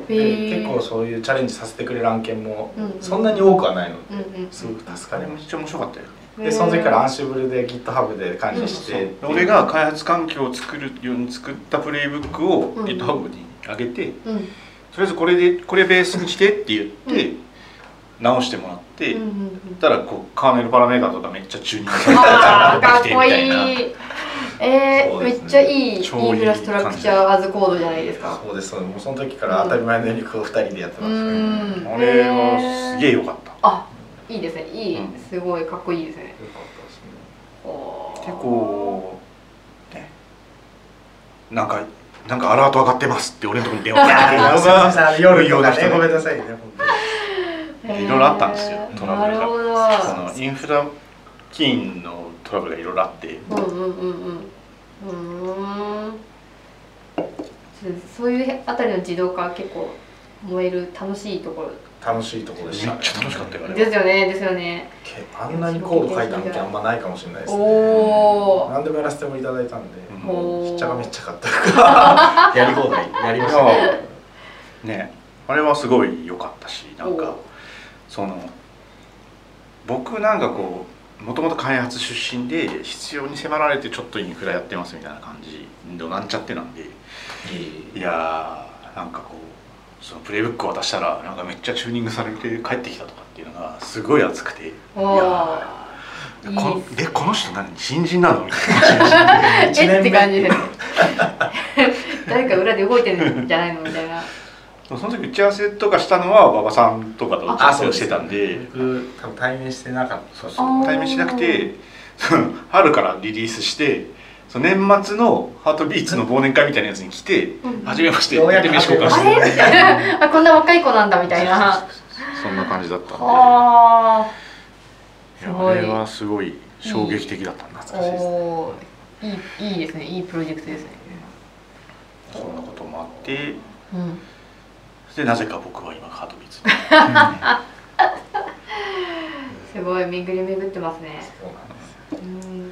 Speaker 2: 結構そういうチャレンジさせてくれる案件もそんなに多くはないのですごく助かりまし
Speaker 1: あれめっちゃ面白かったよね。
Speaker 2: たでその時からアンシブルで GitHub で管理して
Speaker 1: そう俺が開発環境を作るように作ったプレイブックを
Speaker 3: うん。
Speaker 1: GitHub に上げて、
Speaker 3: うん。
Speaker 1: とりあえずこれでこれベースにしてって言って、直してもらって、
Speaker 3: うんうんうん。
Speaker 1: たらこうカーネルパラメータとかめっちゃチューニング
Speaker 3: かっ
Speaker 1: てきて
Speaker 3: こい
Speaker 1: みたい
Speaker 3: えー、
Speaker 2: ね。
Speaker 3: めっちゃいい
Speaker 1: 超いい
Speaker 3: インフラストラクチャーアズコードじゃないですか。
Speaker 2: そうですそもうその時から当たり前のようにこう2人でやって
Speaker 3: う
Speaker 2: ましたね
Speaker 3: ん。
Speaker 1: あれはすげえ良かった。
Speaker 3: あいいですね。いい、
Speaker 1: うん。
Speaker 3: すごいかっこいいですね。
Speaker 2: よかったですね。
Speaker 1: 結構ね。なんかなんかアラート上がってますって俺のところに電話かけてくれ
Speaker 2: すいません。あの夜とかね
Speaker 1: 人
Speaker 2: ごめんなさいね本当に
Speaker 1: いろいろあったんですよトラブルが。そのインフラ起因のトラブルがいろいろあって。
Speaker 3: うんうんうん。うん。うーんそそういうあたりの自動化結構燃える楽しいところ。
Speaker 2: 楽しいところでしたね。
Speaker 1: めっちゃ楽しかったよあれ
Speaker 3: ですよねですよね。
Speaker 2: けあんなにコード書いたのってあんまないかもしれないですね。
Speaker 3: おお
Speaker 2: 何でもやらせてもいただいたんで
Speaker 1: うん
Speaker 3: おー。
Speaker 2: しっちゃかめっちゃかったからやり放題やりましたね
Speaker 1: ねあれはすごい良かったしなんかその僕なんかこうもともと開発出身で必要に迫られてちょっとインフラやってますみたいな感じのなんちゃってなんでいやーなんかこうそのプレイブックを渡したらなんかめっちゃチューニングされて帰ってきたとかっていうのがすごい熱くてい
Speaker 3: お
Speaker 1: やでこの人何？新人なの？みたいな。
Speaker 3: えって感じで 誰か裏で動いてるんじゃないの？みたいな
Speaker 1: その時打ち合わせとかしたのは馬場さんとかと打ち合わせをしてたんで。
Speaker 2: 僕多分対面してなかった。
Speaker 1: そうそう対面しなくて春からリリースしてその年末のハートビーツの忘年会みたいなやつに来て
Speaker 3: うん「
Speaker 1: はじめまして」
Speaker 2: やく
Speaker 1: で飯交換して。
Speaker 3: あこんな若い子なんだみたいな。
Speaker 1: そんな感じだったんで。
Speaker 3: は
Speaker 1: いや
Speaker 3: すごい。
Speaker 1: あれはすごい衝撃的だった。
Speaker 3: あ
Speaker 1: 懐かしいですね。
Speaker 3: おー。いいいいですね。いいプロジェクトですね。
Speaker 1: そんなこともあって
Speaker 3: うん
Speaker 1: でなぜか僕は今ハートビーツに
Speaker 3: すごい巡り巡ってますね。
Speaker 2: そうなんです
Speaker 3: うん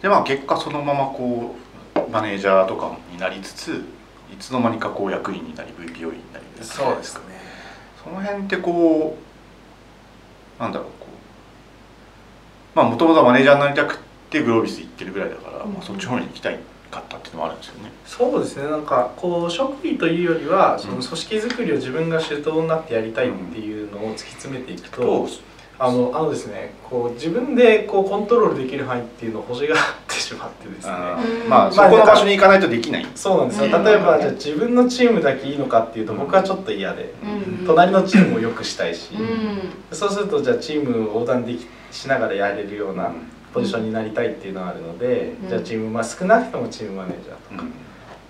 Speaker 1: でまあ結果そのままこうマネージャーとかになりつついつの間にかこう役員になり VPO 員になり
Speaker 2: そうですね。
Speaker 1: その辺ってこうなんだろうこうまあもともとマネージャーになりたくてグロービス行ってるぐらいだから、
Speaker 3: うん
Speaker 1: まあ、そっち方面に行きたいかったっていうのもあるんですよね。
Speaker 2: そうですね。なんかこう職位というよりはその組織づくりを自分が主導になってやりたいっていうのを突き詰めていくと、
Speaker 1: と
Speaker 2: あのあのですねこう自分でこうコントロールできる範囲っていうのを星があってしまってですね。
Speaker 1: まあそこの場所に行かないとできない。
Speaker 2: そうなんですよ。
Speaker 3: うん。
Speaker 2: 例えばじゃあ自分のチームだけいいのかっていうと僕はちょっと嫌で
Speaker 3: うん。
Speaker 2: 隣のチームを良くしたいし
Speaker 3: うん。
Speaker 2: そうするとじゃあチームを横断できしながらやれるようなポジションになりたいっていうのがあるので、
Speaker 3: うん。
Speaker 2: じゃあチーム、まあ、少なくともチームマネージャーとか、
Speaker 1: うん。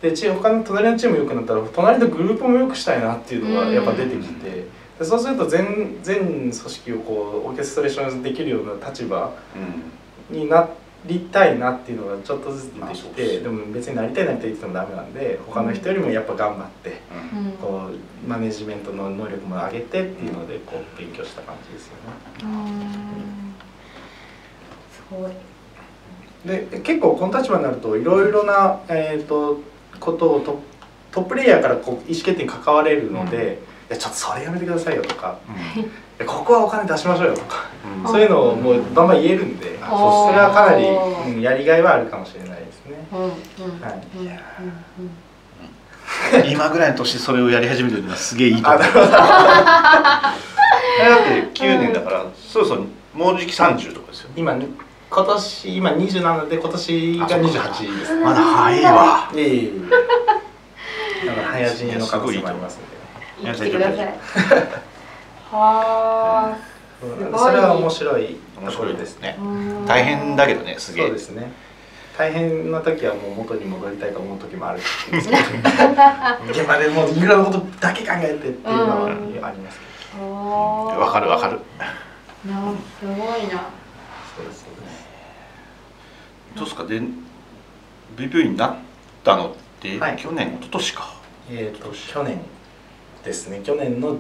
Speaker 2: でチーム他の隣のチーム良くなったら隣のグループも良くしたいなっていうのがやっぱ出てきて、でそうすると全全組織をこうオーケストレーションできるような立場
Speaker 1: うん。
Speaker 2: になりたいなっていうのがちょっとずつ出てきて、
Speaker 1: で
Speaker 2: も別になりたいなって言ってもダメなんで他の人よりもやっぱ頑張って。
Speaker 1: うん。
Speaker 3: うん
Speaker 2: こうマネジメントの能力も上げてっていうのでこう勉強した感じですよね。で結構この立場になるといろいろな、えー、とことをトトッププレイヤーからこう意思決定に関われるので、いやちょっとそれやめてくださいよとかいやここはお金出しましょうよとか、
Speaker 1: うん。
Speaker 2: そういうのをもうバンバン言えるんで、
Speaker 3: あ
Speaker 2: それはかなり、うんやりがいはあるかもしれないですね。
Speaker 3: うんうんうん
Speaker 2: はい
Speaker 3: うん。うん。
Speaker 1: 今ぐらいの年でそれをやり始めるのはすげえいいと
Speaker 2: あ
Speaker 1: 思う。
Speaker 2: なるほど。
Speaker 1: だって9年だからそろそろもうじき30とかですよ。ね。
Speaker 2: 今今年今27で今年が28ですね。
Speaker 1: まだ早いわ。
Speaker 2: いえ。いえ。だから早死にの可能性もありますんで。
Speaker 3: 生きてくださいは
Speaker 2: うん
Speaker 3: すごい。
Speaker 2: それは面白い。
Speaker 1: 面。白いですすね
Speaker 3: あ
Speaker 1: 大変だけどねすげえ。
Speaker 2: そうですね。大変な時はもう元に戻りたいと思う時もある。んですけど現場でもういろんなことだけ考えてっていうのはありますけど。
Speaker 1: わかるわかる。
Speaker 3: なすごいな。
Speaker 2: そうですそうです。
Speaker 1: どうですかで VP になったのって、
Speaker 2: はい
Speaker 1: 去年一昨年か
Speaker 2: えっ、と去年ですね。去年の10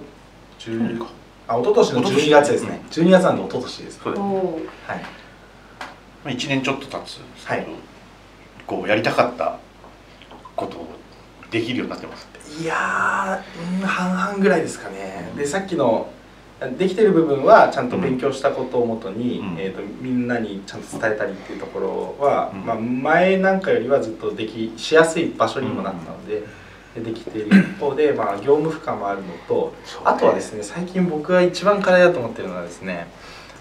Speaker 1: 去年か
Speaker 2: あ一昨年の12月ですね。12月なんで一昨年です。
Speaker 1: そうだよね
Speaker 3: おお
Speaker 2: はい。
Speaker 1: まあ1年ちょっと経つんですけど、
Speaker 2: はい
Speaker 1: こうやりたかったことをできるようになってます？
Speaker 2: いやーうん半々ぐらいですかねでさっきのできてる部分はちゃんと勉強したことをもとに、
Speaker 1: うん。
Speaker 2: えー、とみんなにちゃんと伝えたりっていうところは、
Speaker 1: うん。
Speaker 2: まあ、前なんかよりはずっとできしやすい場所にもなったので、でできている一方で、まあ、業務負荷もあるのとあとはですね最近僕が一番課題だと思ってるのはですね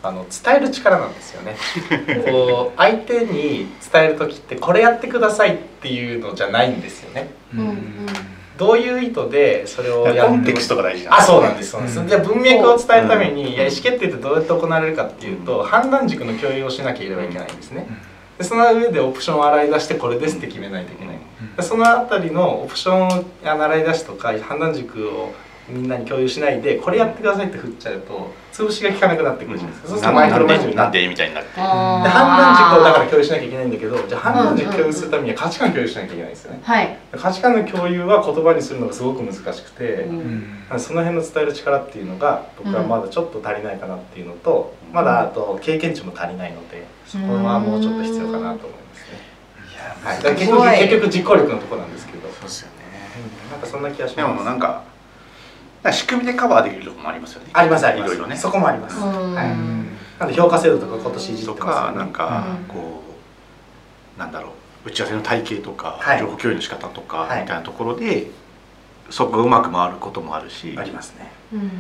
Speaker 2: あの伝える力なんですよね。こう相手に伝える時ってこれやってくださいっていうのじゃないんですよね。
Speaker 3: うんうん
Speaker 2: どういう意図でそれをやって
Speaker 1: コンテクストが大事なん
Speaker 2: あそうなんですそうなんです、
Speaker 4: うん。
Speaker 2: じゃあ文脈を伝えるために、
Speaker 1: うん。
Speaker 2: いや意思決定ってどうやって行われるかっていうと、判断軸の共有をしなければいけないんですね、でその上でオプションを洗い出してこれですって決めないといけない、でそのあたりのオプションを洗い出しとか判断軸をみんなに共有しないでこれやってくださいって振っちゃうと潰しが効かなくなってくるじゃないですか、そうするとマイクロマネジメントにな
Speaker 1: なんでみたいになって。
Speaker 2: で判断軸をだから共有しなきゃいけないんだけどじゃあ判断軸共有するためには価値観共有しなきゃいけないんですよね。
Speaker 3: はい。
Speaker 2: 価値観の共有は言葉にするのがすごく難しくて、
Speaker 3: うん。
Speaker 2: その辺の伝える力っていうのが僕はまだちょっと足りないかなっていうのと、まだあと経験値も足りないのでそこはもうちょっと必要かなと思いますね。はい、結局
Speaker 3: すごい。
Speaker 2: 結局実行力のところなんですけど、
Speaker 1: そうですよね。
Speaker 2: うん。なんかそんな気がし
Speaker 1: で
Speaker 2: ます。
Speaker 1: もなんかなんか仕組みでカバーできるところもありますよね
Speaker 2: ありますあります。
Speaker 1: いろいろね
Speaker 2: そこもあります。
Speaker 3: うん
Speaker 2: はい。なんで評価制度とか今年いじ
Speaker 1: と
Speaker 2: ってますよね
Speaker 1: かなんか
Speaker 3: うん
Speaker 1: こうなんだろう打ち合わせの体系とか、
Speaker 2: はい
Speaker 1: 情報共有の仕方とか、
Speaker 2: はい
Speaker 1: みたいなところでそこがうまく回ることもあるし
Speaker 2: ありますね。
Speaker 3: うん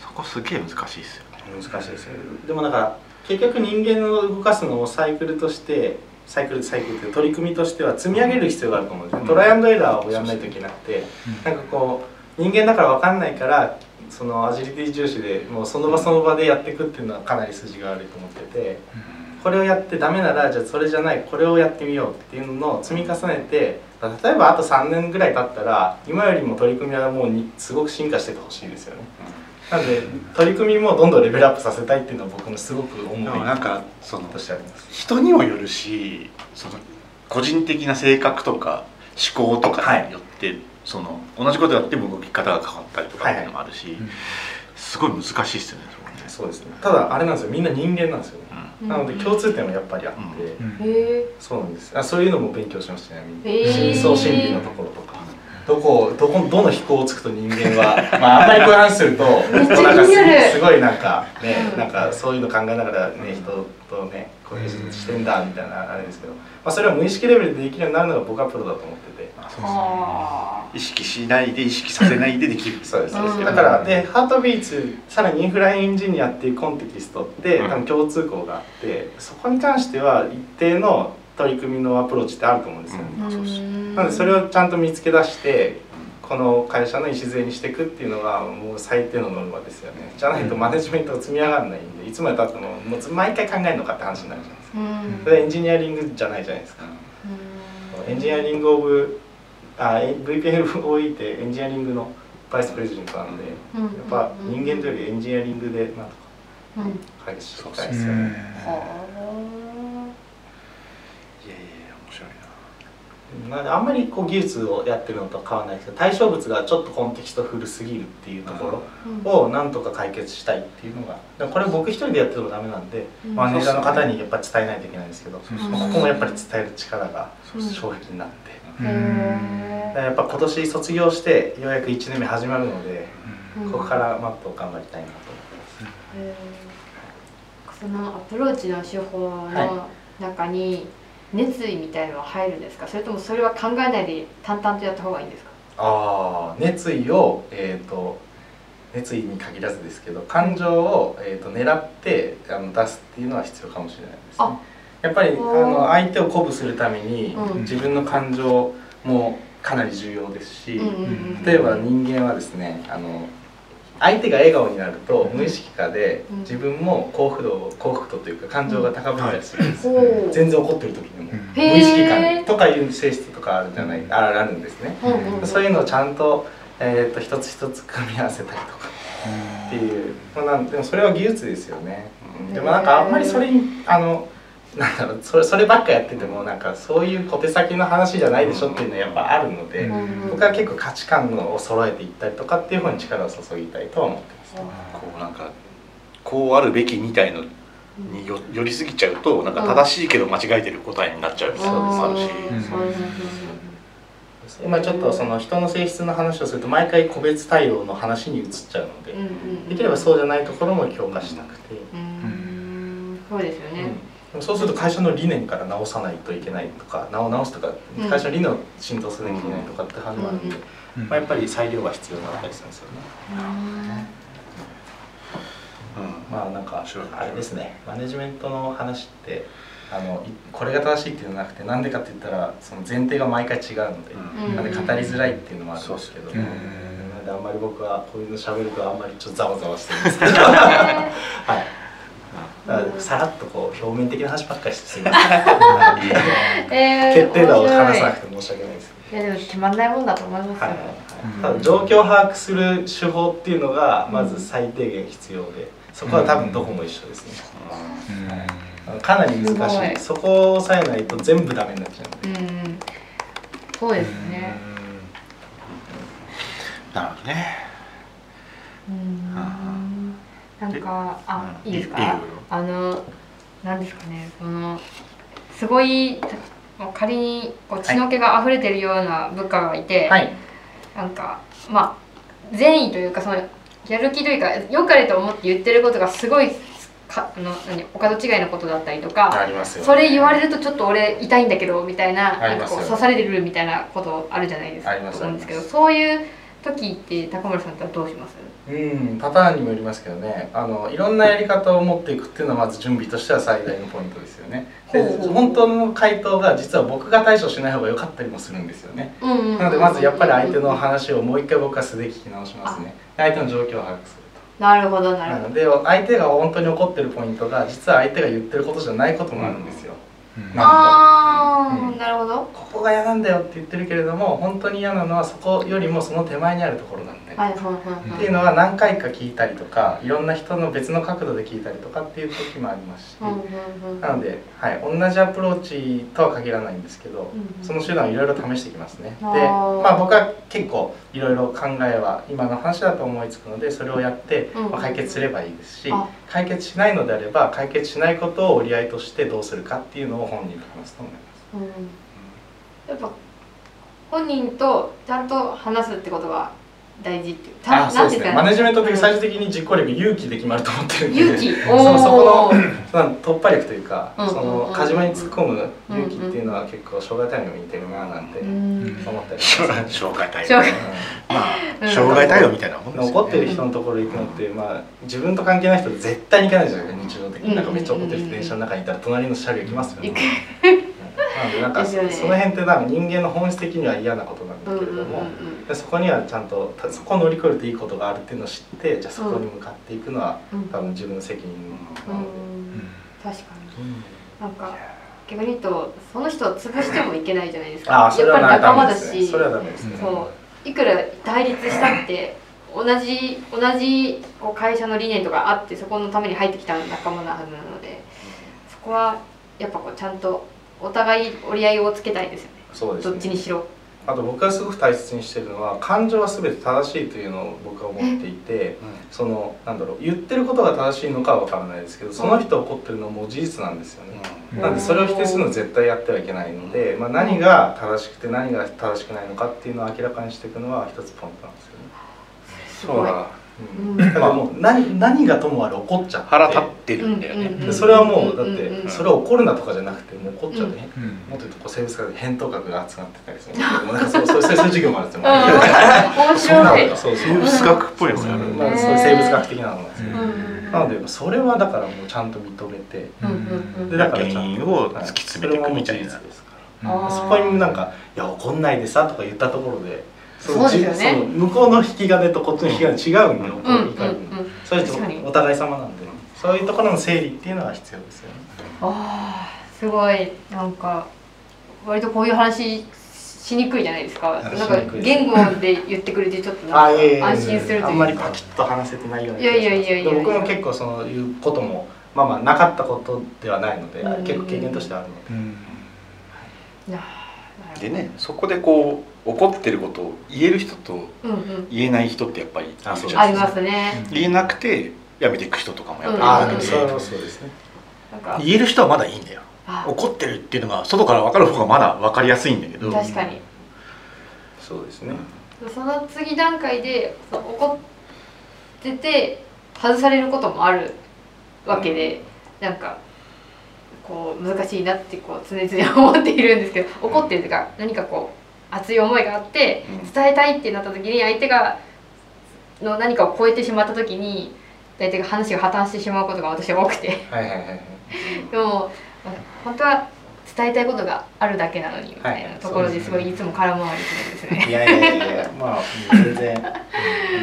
Speaker 1: そこすげえ難しいですよね
Speaker 2: 難しいですよ。でもなんか結局人間を動かすのをサイクルとしてサイクルサイクルっていう取り組みとしては積み上げる必要があると思うんですね。トライアンドエラーをやらないといけなくて。なんかこう人間だから分かんないからそのアジリティ重視でもうその場その場でやっていくっていうのはかなり筋が悪いと思っててこれをやってダメならじゃあそれじゃないこれをやってみようっていうのを積み重ねて例えばあと3年ぐらい経ったら今よりも取り組みはもうにすごく進化しててほしいですよね。なので取り組みもどんどんレベルアップさせたいっていうのは僕のすごく思い
Speaker 1: なんかその
Speaker 2: としてあります。
Speaker 1: 人にもよるしその個人的な性格とか思考とかによって、その同じことやっても動き方が変わったりとかっていうのもあるし、すごい難しいですよねそこね。
Speaker 2: そうですね。ただあれなんですよ。みんな人間なんですよ。ね。
Speaker 3: うん。
Speaker 2: なので共通点はやっぱりあって。
Speaker 3: へえ
Speaker 2: そうなんです。あそういうのも勉強しましたね
Speaker 3: へー。
Speaker 2: 深層心理のところとかどこどこどの飛行をつくと人間はまああんまりこういう話すると
Speaker 3: めっちゃ
Speaker 2: なんか
Speaker 3: 気になる
Speaker 2: すすごいなんかね、
Speaker 3: うん。
Speaker 2: なんかそういうの考えながらね人とねこういう人してんだみたいなあれですけど、まあ、それを無意識レベルでできるようになるのが僕はプロだと思ってて。
Speaker 3: は
Speaker 1: 意識しないで意識させないでできる。
Speaker 2: そうです、
Speaker 3: うん。
Speaker 2: だからでハートビーツさらにインフラエンジニアっていうコンテキストって
Speaker 1: うん。
Speaker 2: 多分共通項があってそこに関しては一定の取り組みのアプローチってあると思うんですよ。ね、
Speaker 1: うん。
Speaker 2: なのでそれをちゃんと見つけ出してこの会社の礎にしていくっていうのがもう最低のノルマですよね。じゃないとマネジメントが積み上がらないんでいつまでたってももう毎回考えるのかって話になるじゃないですか。
Speaker 3: うん。
Speaker 2: それはエンジニアリングじゃないじゃないですか。エンジニアリングオブあ VPLOE ってエンジニアリングのバイスプレジデントなんでや
Speaker 3: うん。
Speaker 2: っぱ人間というよりエンジニアリングでなんとか
Speaker 3: うん。
Speaker 2: 解決していきたい
Speaker 4: うん
Speaker 2: ですよね。
Speaker 1: いやいやいや面白いな
Speaker 2: なんであんまりこう技術をやってるのと変わらないですけど対象物がちょっとコンテキスト古すぎるっていうところをなんとか解決したいっていうのがこれ僕一人でやっててもダメなんで
Speaker 3: うん
Speaker 2: マネージャーの方にやっぱり伝えないといけないんですけど、
Speaker 4: そう
Speaker 3: そう
Speaker 2: まあここもやっぱり伝える力が
Speaker 3: うん。
Speaker 2: 障壁になって、
Speaker 3: へ
Speaker 2: やっぱ今年卒業してようやく1年目始まるので、
Speaker 3: ー
Speaker 2: ここからもっと頑張りたいなと思って
Speaker 3: へー。そのアプローチの手法の中に熱意みたいのは入るんですか？それともそれは考えないで淡々とやった方がいいんですか？
Speaker 2: ああ熱意をえっ、と熱意に限らずですけど感情を、えー、と狙ってあの出すっていうのは必要かもしれないですね。
Speaker 3: あ
Speaker 2: やっぱりあの相手を鼓舞するために、
Speaker 3: うん。
Speaker 2: 自分の感情もかなり重要ですし、
Speaker 3: うんうんうん。
Speaker 2: 例えば人間はですねあの相手が笑顔になると無意識化で
Speaker 3: うん。
Speaker 2: 自分も幸福度幸福度というか感情が高めたりするんです
Speaker 3: う
Speaker 2: 全然怒ってる時でも、
Speaker 4: うん。
Speaker 2: 無意識感とかいう性質とかあるじゃないああるんですね、そういうのをちゃんと,、えー、と一つ一つ組み合わせたりとかっていう、まあ、なんでもそれは技術ですよね、うん。でもなんかあんまりそれにあのなんだろうそれそればっかやっててもなんかそういう小手先の話じゃないでしょっていうのはやっぱあるので、
Speaker 3: うんうん。
Speaker 2: 僕は結構価値観を揃えていったりとかっていう方に力を注ぎたいとは思ってます、
Speaker 1: こうなんかこうあるべきみたいのによ寄りすぎちゃうとなんか正しいけど間違えてる答えになっちゃうみたいなのもあるし、
Speaker 4: うん
Speaker 3: そうですね。
Speaker 2: 今ちょっとその人の性質の話をすると毎回個別対応の話に移っちゃうので、できればそうじゃないところも強化したくて、
Speaker 3: うん。そうですよね
Speaker 2: そうすると会社の理念から直さないといけないとか直直すとか
Speaker 3: うん。
Speaker 2: 会社の理念を浸透させなきゃいけないとかって話もある。んで、
Speaker 4: うん。
Speaker 2: まあ、やっぱり裁量が必要だったりするんですよね。
Speaker 1: うん。
Speaker 2: まあなんかあれですね。マネジメントの話ってあのいこれが正しいっていうのはなくてなんでかって言ったらその前提が毎回違うので、
Speaker 1: うん。
Speaker 2: なんで語りづらいっていうのもあるんですけど、なのであんまり僕はこういうの喋るとあんまりちょっとざわざわしてるんですけど。はいさらっとこう表面的な話ばっかりしてすみません
Speaker 3: えー
Speaker 2: 決定打を話さなくて申し訳ないです。
Speaker 3: いやでも決まんないもんだと思いますよ、
Speaker 2: はい、
Speaker 4: うん。
Speaker 2: ただ状況を把握する手法っていうのがまず最低限必要でそこは多分どこも一緒ですね、あのかなり難しい。そこを抑えないと全部ダメになっちゃう
Speaker 3: うん。そうですね。
Speaker 1: なるほどね。
Speaker 3: うんなんかあ
Speaker 1: うん。
Speaker 3: いいですか？あのなんですかねそのすごいもう仮にこう血の気が溢れてるような部下がいて、
Speaker 2: はい。
Speaker 3: なんかまあ善意というかそのやる気というか良かれと思って言ってることがすごいかあの何お門違いのことだったりとか
Speaker 2: ありますよ、ね、
Speaker 3: それ言われるとちょっと俺痛いんだけどみたいななんかこう刺されてるみたいなことあるじゃないですか
Speaker 2: あります
Speaker 3: と思うんですけどそういう時って高村さんってどうします？
Speaker 2: うんパターンにもよりますけどね。あのいろんなやり方を持っていくっていうのはまず準備としては最大のポイントですよね。で本当の回答が実は僕が対処しない方が良かったりもするんですよね。
Speaker 3: うんうんうん
Speaker 2: なのでまずやっぱり相手の話をもう一回僕は素で聞き直しますね。相手の状況を把握する
Speaker 3: なるほどなるほど。
Speaker 2: で相手が本当に怒ってるポイントが実は相手が言ってることじゃないこともあるんですよ、な
Speaker 3: ああ、
Speaker 2: うん。
Speaker 3: なるほど。
Speaker 2: ここが嫌なんだよって言ってるけれども本当に嫌なのはそこよりもその手前にあるところなんで、
Speaker 3: はいはいはいはい。
Speaker 2: っていうのは何回か聞いたりとかいろんな人の別の角度で聞いたりとかっていう時もありますし、
Speaker 3: うんうんうん。
Speaker 2: なので、はい、同じアプローチとは限らないんですけど、
Speaker 3: うん
Speaker 2: その手段をいろいろ試してきますね。で、まあ、僕は結構いろいろ考えは今の話だと思いつくのでそれをやって、
Speaker 3: うん。
Speaker 2: まあ解決すればいいですし
Speaker 3: あ
Speaker 2: 解決しないのであれば解決しないことを折り合いとしてどうするかっていうのを本人と話すと思います。
Speaker 3: うんやっぱ本人とちゃんと話すってことが大事っていう。た
Speaker 2: あそうですね。マネジメント的
Speaker 3: うん
Speaker 2: 最終的に実行力勇気で決まると思って。るんで
Speaker 3: 勇気。
Speaker 2: そのそこの 突破力というか、
Speaker 3: うんうんうん。
Speaker 2: その鹿島に突っ込む勇気っていうのは結構障害対応に似てるななんて
Speaker 3: う
Speaker 2: 思
Speaker 3: ん
Speaker 2: ったりします。ね。
Speaker 1: 障害対応ま
Speaker 3: うん。
Speaker 1: あ障害対応みたいなもんですよね。
Speaker 2: 怒ってる人のところ行くのって、まあ、自分と関係ない人絶対に行かないじゃないですか日常的
Speaker 3: うん
Speaker 2: になんかめっちゃ怒ってる人電車の中にいたら隣の車両行きますよねななのでなんかその辺ってなんか人間の本質的には嫌なことなんだ
Speaker 3: うんうんうん
Speaker 2: けれども、でそこにはちゃんとたそこを乗り越えるといいことがあるっていうのを知ってじゃあそこに向かっていくのは、
Speaker 3: うん。
Speaker 2: 多分自分の責任
Speaker 3: うん
Speaker 2: な。ので、
Speaker 3: 確かに。
Speaker 2: うん。
Speaker 3: なんか逆に言うとその人を潰してもいけないじゃないです
Speaker 2: あ
Speaker 3: か。
Speaker 2: あそれはな
Speaker 3: やっぱり仲間だし。
Speaker 2: それはダメですね、
Speaker 3: そう。いくら対立したって同じ同じこう会社の理念とかあってそこのために入ってきた仲間なはずなのでそこはやっぱこうちゃんとお互い折り合いをつけたいですよね。
Speaker 2: そうですね。
Speaker 3: どっちにしろ。
Speaker 2: あと僕がすごく大切にしてるのは感情は全て正しいというのを僕は思っていてそのなんだろう言ってることが正しいのかは分からないですけどその人怒ってるのはもう事実なんですよね、
Speaker 3: うん。
Speaker 2: なんでそれを否定するのは絶対やってはいけないので、まあ、何が正しくて何が正しくないのかっていうのを明らかにしていくのは一つポイントなんですよね。
Speaker 1: そうだ
Speaker 2: だからもう何何がともあれ怒っちゃって。
Speaker 1: 腹立ってるんだよね、
Speaker 2: それはもうだってそれは怒るなとかじゃなくてもう怒っちゃって、
Speaker 4: うん。
Speaker 2: もっと言うとこう生物学で扁桃核が集まってたりする。なんかそうそうそういう授業もあるんです
Speaker 3: 面
Speaker 2: そうなんだ
Speaker 3: 白い。
Speaker 2: よそう
Speaker 1: 生物学っぽいのもやる、
Speaker 2: まあ、そういう生物学的なのなんですよ、
Speaker 3: うんうん。
Speaker 2: なのでそれはだからもうちゃんと認めて。でだから
Speaker 1: 原因を突き詰めていくみたいな。
Speaker 2: そこになんか「いや怒んないでさ」とか言ったところで
Speaker 3: そうですよね。
Speaker 2: 向こうの引き金とこっちの引き金違うんで、怒
Speaker 3: うんうんうん
Speaker 2: それとお互い様なんでそういうところの整理っていうのは必要ですよね。
Speaker 3: あーすごい。なんか割とこういう話しにくいじゃないですか。
Speaker 2: あ
Speaker 3: なんか言語で言ってくれてちょっと安心すると
Speaker 2: あ
Speaker 3: いうか。
Speaker 2: んまりパキッと話せてないような気
Speaker 3: いや
Speaker 2: がします。
Speaker 3: いやいやいやいや
Speaker 2: で僕も結構そういうこともまあまあなかったことではないので、
Speaker 3: うん。
Speaker 2: 結構経験としてあるので、
Speaker 4: うん。
Speaker 1: でねそこでこう怒ってることを言える人と
Speaker 3: うんうん。
Speaker 1: 言えない人ってやっぱり
Speaker 3: ありますね。
Speaker 1: 言えなくてやめていく人とかもやっぱりいるわけで、言える人はまだいいんだよ。
Speaker 3: あ。
Speaker 1: 怒ってるっていうのが外から分かる方がまだ分かりやすいんだけど。
Speaker 3: 確かに。
Speaker 2: そうですね、
Speaker 3: その次段階でその怒ってて外されることもあるわけで、なんかこう難しいなってこう常々思っているんですけど怒ってるというか何かこう熱い思いがあって
Speaker 1: うん。
Speaker 3: 伝えたいってなった時に相手がの何かを超えてしまった時に相手が話が破綻してしまうことが私は多くて。
Speaker 2: はいはいはいはい。
Speaker 3: でもまあ本当は伝えたいことがあるだけなのにみたいなところですごいいつも空回りするんですね。
Speaker 2: いやいやいやいやまあ全然。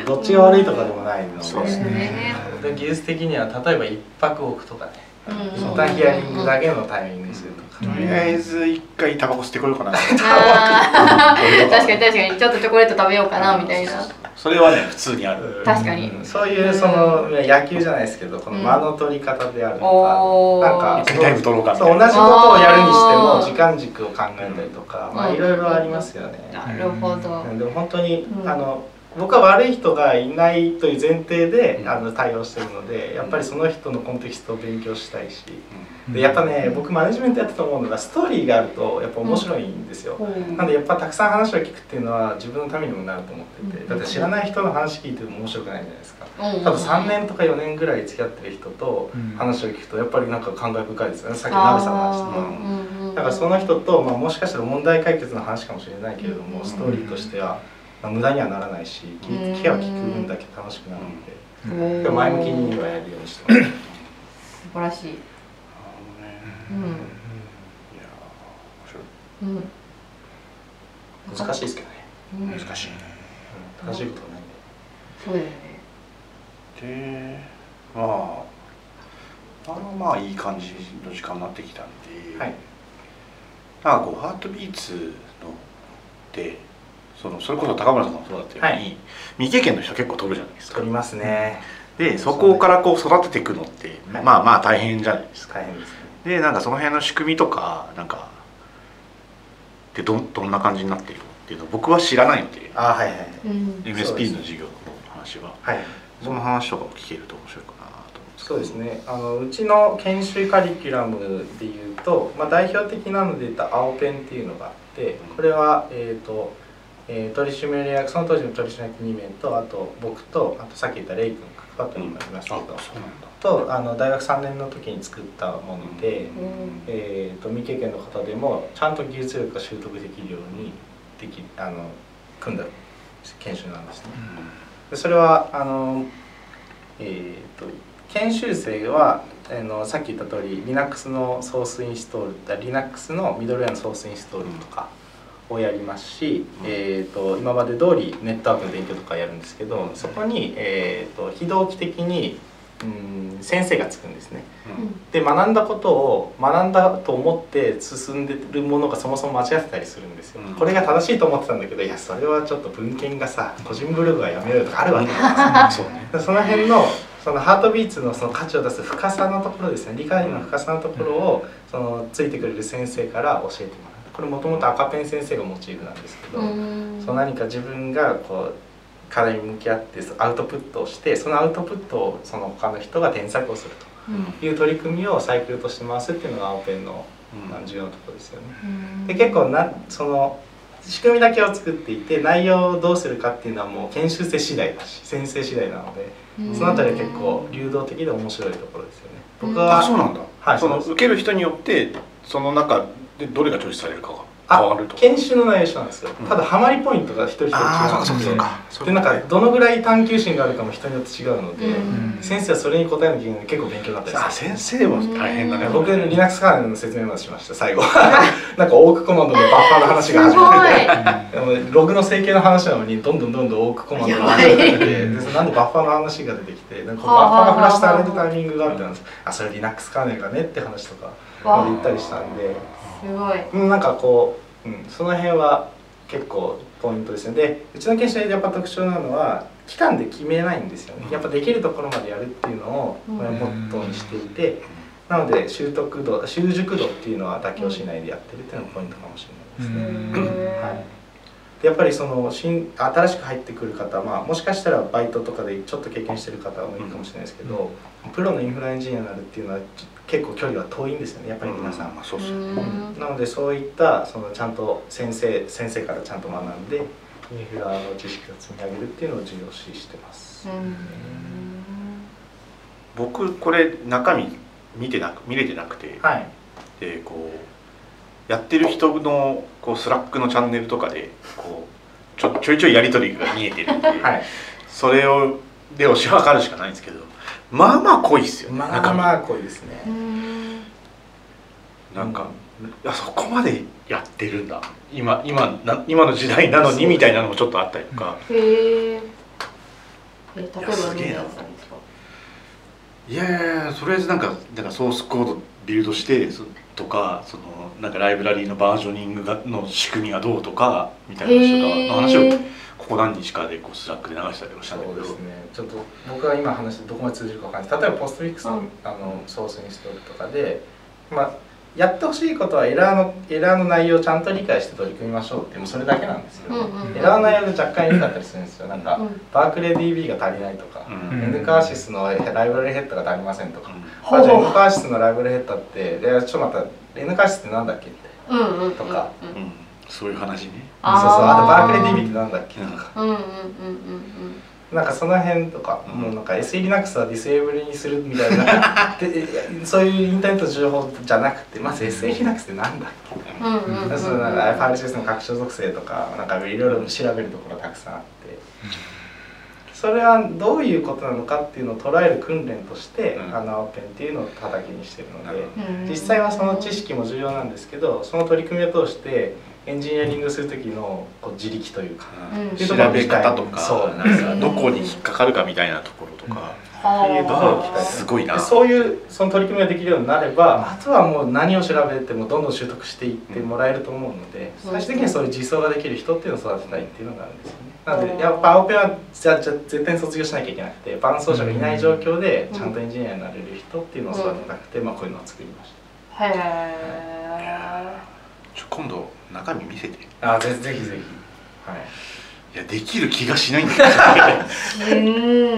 Speaker 2: どっちが悪いとかでもないので。
Speaker 1: そうです
Speaker 3: ね。
Speaker 2: で技術的には例えば一泊置くとかね
Speaker 3: うん。
Speaker 2: 一旦ヒアリングだけのタイミングにするとか、
Speaker 3: うん
Speaker 1: とりあえず一回タバコ吸ってこようかな。
Speaker 3: 確かに確かに。ちょっとチョコレート食べようかなみたいな。
Speaker 1: それはね普通にある。
Speaker 3: 確かに。
Speaker 2: うん。そういうその野球じゃないですけどこの間の取り方であるとか、
Speaker 3: おー
Speaker 2: なんか
Speaker 1: 一回タイム取ろうかみた
Speaker 2: そう
Speaker 1: いな
Speaker 2: 同じことをやるにしても時間軸を考えたりとか、まあ
Speaker 3: うん。
Speaker 2: いろいろありますよね。
Speaker 3: なるほど。
Speaker 2: でも本当に、
Speaker 3: うん。
Speaker 2: あの僕は悪い人がいないという前提で、
Speaker 1: うん。
Speaker 2: あの対応してるのでやっぱりその人のコンテキストを勉強したいし、
Speaker 4: うん。
Speaker 2: でやっぱね僕マネジメントやってて思うのがストーリーがあるとやっぱ面白いんですよ。なんでやっぱたくさん話を聞くっていうのは自分のためにもなると思ってて
Speaker 3: うん。
Speaker 2: だって知らない人の話聞いても面白くないじゃないですか。
Speaker 3: うん。
Speaker 2: 多分3年とか4年ぐらい付き合ってる人と
Speaker 4: うん。
Speaker 2: 話を聞くとやっぱりなんか感慨深いですよね。さっきの鍋さんの話とかだからその人と、まあ、もしかしたら問題解決の話かもしれないけれども、
Speaker 3: うん。
Speaker 2: ストーリーとしては、まあ、無駄にはならないし聞い聞けば聞く分だけ楽しくなるので、前向きにはやるようにしてます。
Speaker 3: 素晴らしい。うん。
Speaker 1: いや面白い。
Speaker 3: うん。
Speaker 2: 難しいですけどね、
Speaker 3: うん。
Speaker 1: 難しい。ね
Speaker 2: うん正しいことはないんで。
Speaker 3: そうだよね。
Speaker 1: でまああのまあいい感じの時間になってきたんで、
Speaker 2: はい。
Speaker 1: なんかこうハートビーツのでそのそれこそ高村さんもそうだったように、
Speaker 2: はい。
Speaker 1: 未経験の人結構取るじゃないですか。
Speaker 2: 取りますね。
Speaker 1: でそこからこう育てていくのって、
Speaker 2: はい。
Speaker 1: まあまあ大変じゃないですか。
Speaker 2: 大変ですね。
Speaker 1: でなんかその辺の仕組みとかなんかでどんどんな感じになっているのっていうのを僕は知らないので
Speaker 2: あはいはいはい。
Speaker 3: うん。
Speaker 1: MSP の授業の話は。
Speaker 2: はい。
Speaker 1: その話とかを聞けると面白いかなと
Speaker 2: そうですね。あのうちの研修カリキュラムでいうと、まあ、代表的なので言った青ペンっていうのがあってこれは、えーとえー取締役その当時の取締役2名とあと僕とあとさっき言ったレイ君クックパッドにもいますけど、
Speaker 1: うなんだ。
Speaker 2: とあの大学3年の時に作ったもので、
Speaker 3: うん。
Speaker 2: えー、と未経験の方でもちゃんと技術力が習得できるようにできあの組んだ研修なんですね。でそれはあの、えー、と研修生はあのさっき言った通り Linux のソースインストールだ Linux のミドルウェアのソースインストールとかをやりますし、
Speaker 1: うん。
Speaker 2: えー、と今まで通りネットワークの勉強とかやるんですけどそこに、えー、と非同期的にうん先生がつくんですね。で学んだことを学んだと思って進んでるものがそもそも間違ってたりするんですよ、
Speaker 1: うん。
Speaker 2: これが正しいと思ってたんだけどいやそれはちょっと文献がさ個人ブログはやめろよとかあるわけ。なん。ですよ
Speaker 1: そうね。
Speaker 2: でその辺のそのハートビーツのその価値を出す深さのところですね。理解の深さのところをそのついてくれる先生から教えてもらうこれもともと赤ペン先生がモチーフなんですけど、
Speaker 3: うん。
Speaker 2: その何か自分がこう課題に向き合ってアウトプットをしてそのアウトプットをその他の人が添削をする
Speaker 3: うん。
Speaker 2: という取り組みをサイクルとして回すっていうのが青ペンの
Speaker 1: うん。
Speaker 2: 重要なところですよね。
Speaker 3: うん。
Speaker 2: で結構なその仕組みだけを作っていて内容をどうするかっていうのはもう研修生次第だし先生次第なのでそのあたりは結構流動的で面白いところですよね。僕は
Speaker 1: あそうなんだ、
Speaker 2: はいそ
Speaker 1: の受ける人によってその中でどれがチョイスされるかが変わ
Speaker 2: あ
Speaker 1: ると
Speaker 2: 研修の内容一緒なんですよ、
Speaker 1: うん。
Speaker 2: ただハマりポイントが一人一人違
Speaker 1: う
Speaker 2: の
Speaker 1: そうかそうか。
Speaker 2: ででなんかどのぐらい探求心があるかも人によって違うので、
Speaker 3: うん。
Speaker 2: 先生はそれに答えなきゃいけない結構勉強になったり
Speaker 1: あ
Speaker 2: する。
Speaker 1: 先生も大変だね。
Speaker 3: うん。
Speaker 2: 僕 Linux カーネルの説明までしました最後なんかオークコマンドでバッファーの話が始まってでもログの整形の話なのにどんどんどんどんオークコマンドが始まってきてでなんでバッファーの話が出てきてなんかバッファーがフラッシュされるタイミングがあってなんですあそれ Linux カーネルがねって話とか
Speaker 3: わ
Speaker 2: まで言ったりしたんです
Speaker 3: ごい。
Speaker 2: うんなんかこう、うん、その辺は結構ポイントですね。でうちの研修でやっぱ特徴なのは期間で決めないんですよね。やっぱできるところまでやるっていうのをモットーにしていてなので習得度習熟度っていうのは妥協しないでやってるっていうのがポイントかもしれないですね。はい。でやっぱりその新新しく入ってくる方、まあ、もしかしたらバイトとかでちょっと経験してる方もいるかもしれないですけど、プロのインフラエンジニアになるっていうのはちょ結構距離は遠いんですよねやっぱり皆さん。
Speaker 1: まあそうね
Speaker 3: うん
Speaker 2: なのでそういったそのちゃんと先生先生からちゃんと学んでインフラの知識を積み上げるっていうのを重要視してます。
Speaker 3: うん
Speaker 1: 僕これ中身見てなく見れてなくて
Speaker 2: はい。
Speaker 1: でこうやってる人のこう Slack のチャンネルとかでこうちょちょいちょいやり取りが見えてるんで、
Speaker 2: はい。
Speaker 1: それをで推し量るしかないんですけどまあまあ濃いっすよね
Speaker 2: まあまあ濃いですね。
Speaker 3: うん。
Speaker 1: なんか、いやそこまでやってるんだ。今今な今の時代なのにみたいなのもちょっとあったりとか、
Speaker 3: へええ例えば何やったんですか？
Speaker 1: いやいやとりあえずなんかなんかソースコードビルドしてそとかそのなんかライブラリーのバージョニングがの仕組みがどうとかみたいな話とかの話をここ何日かでこう Slack で流したりもしたんだけど。
Speaker 2: そうですね。ちょっと僕が今話してどこまで通じるかわかんないです。例えば Postfix の,、
Speaker 3: うん。
Speaker 2: あのソースインストールとかで、まあやってほしいことはエラーのエラーの内容をちゃんと理解して取り組みましょうってもうそれだけなんですよ、
Speaker 3: うんうん
Speaker 2: エラーの内容が若干良かったりするんですよ。なんか、
Speaker 3: うん。
Speaker 2: Berkeley DB が足りないとか、
Speaker 1: うん。
Speaker 4: うん
Speaker 2: N カーシスのライブラリヘッダーが足りませんとか、
Speaker 3: ほう。
Speaker 2: あじゃあ N カーシスのライブラリヘッダーってでちょっと待った N カーシスってなんだっけって
Speaker 3: うんうんうん
Speaker 2: とか
Speaker 3: うん。
Speaker 1: うん、そういう話ね。
Speaker 2: そうそうあとバークレー DB ってなんだっけとか、
Speaker 3: うんうんうんうん
Speaker 2: なんかその辺とか、
Speaker 1: うん
Speaker 2: もうなんか SELinux はディセーブルにするみたいな。でそういうインターネットの情報じゃなくてまず SELinux ってなんだっけ、
Speaker 3: うんうんうんうん。
Speaker 2: そのなんかファイルシステムの拡張属性とかなんかいろいろ調べるところがたくさんあって。それはどういうことなのかっていうのを捉える訓練として、
Speaker 1: うん。
Speaker 2: あの青ペンっていうのを叩きにしてるので
Speaker 3: うん。
Speaker 2: 実際はその知識も重要なんですけどその取り組みを通してエンジニアリングする時のこう自力というか
Speaker 3: うん。
Speaker 1: 調べ方とか
Speaker 2: そう。なんですよ
Speaker 1: どこに引っかかるかみたいなところとか、
Speaker 2: っていうところを期待
Speaker 1: すごいな。
Speaker 2: でそういうその取り組みができるようになればあとはもう何を調べてもどんどん習得していってもらえると思うので、
Speaker 3: うん。
Speaker 2: 最終的にはそういう実装ができる人っていうのを育てたいっていうのがあるんですよね。なのでやっぱ青ペンはじゃじゃ絶対に卒業しなきゃいけなくて伴走者がいない状況でちゃんとエンジニアになれる人っていうのを育てたくて、まあ、こういうのを作りまし
Speaker 3: へえ
Speaker 1: ちょ今度中身見せて。
Speaker 2: あぜぜひぜひ。はい。
Speaker 1: やできる気がしないんだけど
Speaker 3: うん。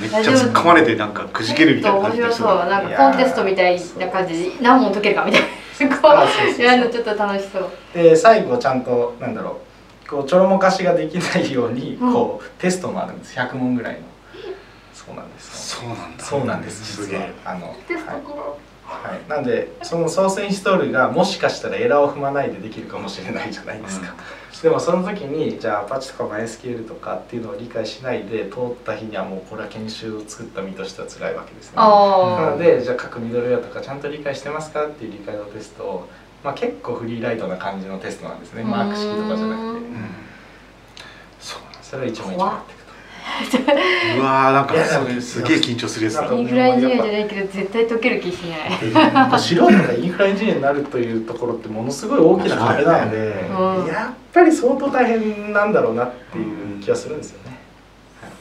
Speaker 1: めっちゃ突っ込まれてなんかくじけるみたいな感じ
Speaker 3: 面
Speaker 1: で
Speaker 3: 白そう。なんかコンテストみたいな感じ。で何問解けるかみたいな。こ
Speaker 2: う
Speaker 3: やるのちょっと楽しそう。
Speaker 2: で最後ちゃんとなんだろう。こうちょろもかしができないようにこう、テストもあるんです。100問ぐらいの。そうなんです。よ
Speaker 1: そうなんだ。
Speaker 2: そうなんです。実は
Speaker 1: すげえ。
Speaker 2: あの
Speaker 3: テスト
Speaker 2: はい。
Speaker 3: こ
Speaker 2: はい、なんでそのソースインストールがもしかしたらエラーを踏まないでできるかもしれないじゃないですか、でもその時にじゃあアパッチとか MySQL とかっていうのを理解しないで通った日にはもうこれは研修を作った身としては辛いわけですね。な
Speaker 3: あ
Speaker 2: のでじゃあ各ミドルウェアとかちゃんと理解してますかっていう理解のテストを、まあ、結構フリーライトな感じのテストなんですね。マーク式とかじゃなくて。
Speaker 3: うん。
Speaker 1: そう
Speaker 2: それを一問一問やって
Speaker 1: うわーなんかすげえ緊張するやつだ。
Speaker 2: なんか
Speaker 3: インフラエンジニアじゃないけど絶対解ける気しない。
Speaker 2: 素人がインフラエンジニアになるというところってものすごい大きな壁なので、
Speaker 3: うん。
Speaker 2: やっぱり相当大変なんだろうなっていう気がするんですよね。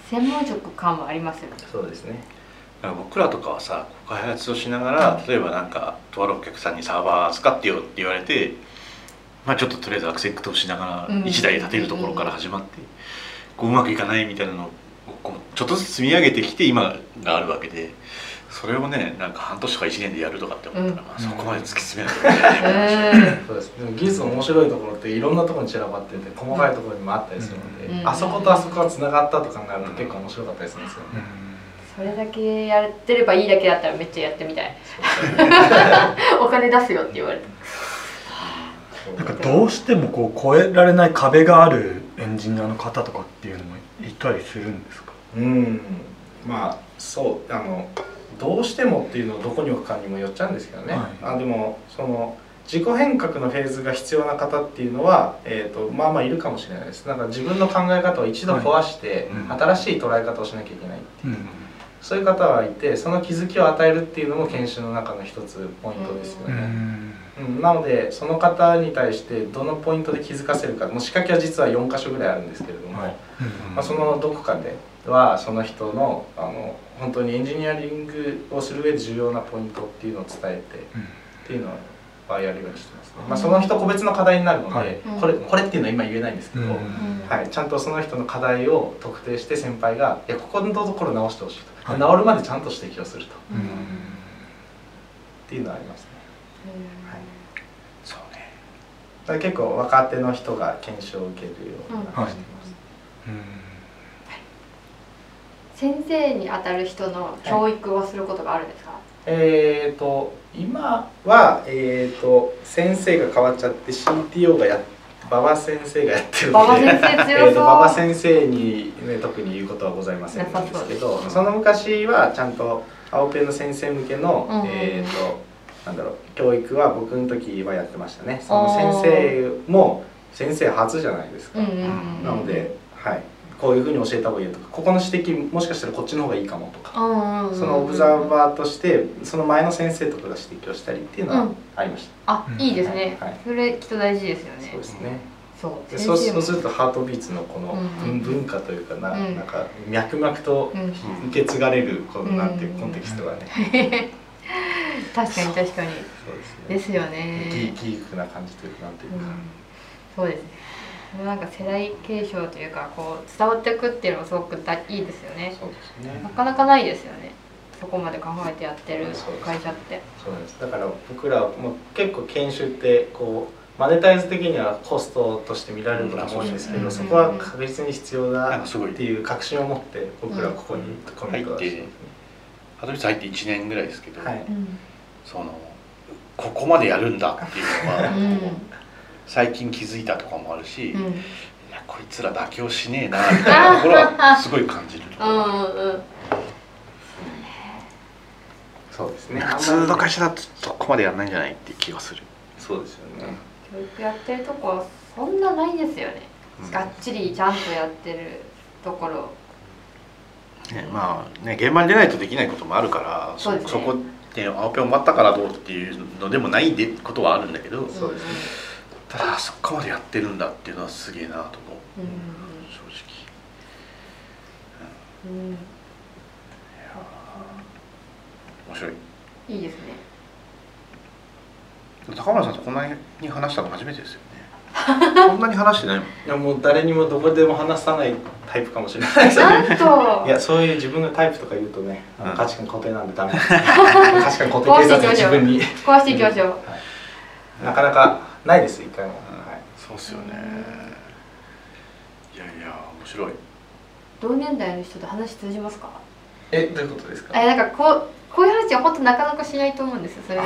Speaker 3: 専門職感もありますよね。
Speaker 2: そうですね。
Speaker 1: だから僕らとかはさ開発をしながら例えばなんかとあるお客さんにサーバー使ってよって言われてまあちょっととりあえずアクセクトをしながら
Speaker 3: うん。
Speaker 1: 1台立てるところから始まってこううまくいかないみたいなのをこうちょっとずつ積み上げてきて今があるわけでそれをねなんか半年とか1年でやるとかって思ったら、
Speaker 3: うん。
Speaker 1: まあ、そこまで突き詰めないといけない
Speaker 3: うん。
Speaker 2: そうです。でも技術の面白いところっていろんなところに散らばってて細かいところにもあったりするので、
Speaker 3: うん。
Speaker 2: あそことあそこがつながったと考えると結構面白かったりするんですよね。
Speaker 3: それだけやってればいいだけだったらめっちゃやってみたい。お金出すよって言われて
Speaker 4: なんかどうしてもこう越えられない壁があるエンジニアの方とかっていうのもいたりするんですか？
Speaker 2: うん。まあそうあのどうしてもっていうのをどこに置くかにもよっちゃうんですけどね。
Speaker 4: はい。
Speaker 2: あでもその自己変革のフェーズが必要な方っていうのは、えー、とまあまあいるかもしれないです。なんか自分の考え方を一度壊して、
Speaker 1: うん。
Speaker 2: 新しい捉え方をしなきゃいけないっていう、
Speaker 4: うん。
Speaker 2: そういう方はいてその気づきを与えるっていうのも研修の中の一つポイントですよ
Speaker 4: う
Speaker 2: ね、
Speaker 4: ん
Speaker 2: うんなのでその方に対してどのポイントで気づかせるかもう仕掛けは実は4箇所ぐらいあるんですけれども、
Speaker 1: はい。
Speaker 2: まあ、そのどこかではその人のあの本当にエンジニアリングをする上で重要なポイントっていうのを伝えてっていうのはやるようにしてますね、まあ、その人個別の課題になるので、
Speaker 4: はい。
Speaker 2: これこれっていうのは今言えないんですけど、
Speaker 4: うん
Speaker 2: はい、ちゃんとその人の課題を特定して先輩が「いやここのところ直してほしい」と、
Speaker 4: はい。
Speaker 2: 治るまでちゃんと指摘をすると。っ
Speaker 3: うん
Speaker 4: うん。
Speaker 2: ていうのはありますね。
Speaker 1: そうね
Speaker 2: だ結構若手の人が研修を受けるようになってます、
Speaker 3: 先生に当たる人の教育をすることがあるんですか、
Speaker 2: えー、と今は、えー、と先生が変わっちゃって CTO がや馬場先生がやってるので
Speaker 3: 馬場先生強そう。
Speaker 2: えーと馬場先生に、ね、特に言うことはございませんんですけどその昔はちゃんと青ペンの先生向けの、
Speaker 3: うんうんうん。
Speaker 2: えー、となんだろう教育は僕の時はやってましたね。その先生も先生初じゃないですか、
Speaker 3: うんうんうん
Speaker 2: なので、はい、こういうふうに教えた方がいいよとかここの指摘もしかしたらこっちの方がいいかもとか。
Speaker 3: うんうんうん
Speaker 2: そのオブザーバーとしてその前の先生とかが指摘をしたりっていうのは
Speaker 3: うん。
Speaker 2: ありました、
Speaker 3: あいいですね、
Speaker 2: はい。
Speaker 3: それきっと大事ですよね。
Speaker 2: そうですね。
Speaker 3: そう。
Speaker 2: でそうするとハートビーツのこの
Speaker 3: うんうん
Speaker 2: 文文化というかな,、
Speaker 3: うん。
Speaker 2: なんか脈々と
Speaker 3: うん。
Speaker 2: 受け継がれるこのなんていう
Speaker 3: うん
Speaker 2: コンテキストがね、
Speaker 3: 確かに確かに。
Speaker 2: そうですね。
Speaker 3: ですよ
Speaker 2: ギ
Speaker 3: ね
Speaker 2: ーギークな感じというかなんていうか、
Speaker 3: うんそうですねなんか世代継承というかこう伝わっていくっていうのがすごく大いいですよね
Speaker 2: そうですね
Speaker 3: なかなかないですよねそこまで考えてやってる会社って
Speaker 2: そうですだから僕らも結構研修ってこうマネタイズ的にはコストとして見られることが多いんですけど、
Speaker 3: うん
Speaker 2: そこは確実に必要だ
Speaker 1: なんかすごい
Speaker 2: っていう確信を持って僕らはここにコミットをして
Speaker 1: ハドビス入って1年ぐらいですけど、
Speaker 2: はい。
Speaker 3: うん
Speaker 1: そのここまでやるんだっていうのは
Speaker 3: うん。
Speaker 1: 最近気づいたとかもあるし、い
Speaker 3: うん。
Speaker 1: やこいつら妥協しねえなみたいなところはすごい感じるところ。
Speaker 3: うんうん。
Speaker 2: そうですね。
Speaker 1: 普通の会社だとそこまでやらないんじゃないっていう気がする、
Speaker 2: そうですよね。
Speaker 3: 教育やってるとこはそんなないですよね、
Speaker 1: うん。
Speaker 3: がっちりちゃんとやってるところ
Speaker 1: ね、まあね現場に出ないとできないこともあるから
Speaker 3: そね。
Speaker 1: そこで青ペン終わったからどうっていうのでもないでことはあるんだけど
Speaker 2: そうですね。
Speaker 1: ただそこまでやってるんだっていうのはすげえなと思う。
Speaker 3: うん。
Speaker 1: 正直。
Speaker 3: うん。うん。
Speaker 1: 面白い。
Speaker 3: いいですね。
Speaker 1: 高村さんとこんなに話したの初めてですよ。ねそんなに話してないもん。
Speaker 2: いやもう誰にもどこでも話さないタイプかもしれない。ですよね
Speaker 3: なんと。
Speaker 2: いやそういう自分のタイプとか言うとね価値観固定なんでダメ。です価値観固定警察自分に。
Speaker 3: 壊していきましょう、
Speaker 2: なかなかないです一回も、はい。
Speaker 1: そうっすよね。いやいや面白い。
Speaker 3: 同年代の人と話通じますか？
Speaker 2: えどういうことですか？
Speaker 3: えなんかこうこういう話は本当なかなかしないと思うんですよそれに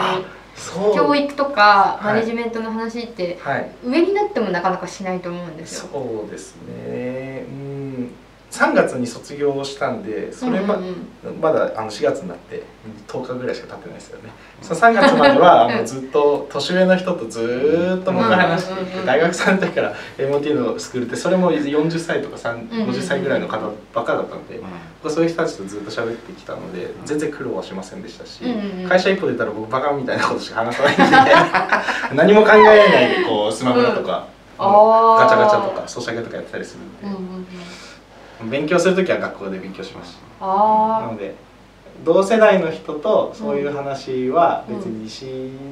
Speaker 3: 教育とか
Speaker 2: はい。
Speaker 3: マネジメントの話って
Speaker 2: はい。
Speaker 3: 上になってもなかなかしないと思うんですよ。
Speaker 2: そうですね。うん3月に卒業したんでそれま,、
Speaker 3: うんうんうん。
Speaker 2: まだあの4月になって10日ぐらいしか経ってないですよね。その3月までは もうずっと年上の人とずーっと僕が話してい
Speaker 3: うんうんうんうん。
Speaker 2: て大学3の時から MOT のスクールってそれも40歳とか3 50歳ぐらいの方ばっかだったんでそういう人たちとずっと喋ってきたので全然苦労はしませんでしたし、
Speaker 3: うんうんうん。
Speaker 2: 会社一歩出たら僕バカみたいなことしか話さないんで 何も考えないでこうスマブラとか、ガチャガチャとかソシャゲとかやってたりするんで。
Speaker 3: うん、うんうん
Speaker 2: 勉強する時は学校で勉強します。な
Speaker 3: あ
Speaker 2: ので同世代の人とそういう話は別にし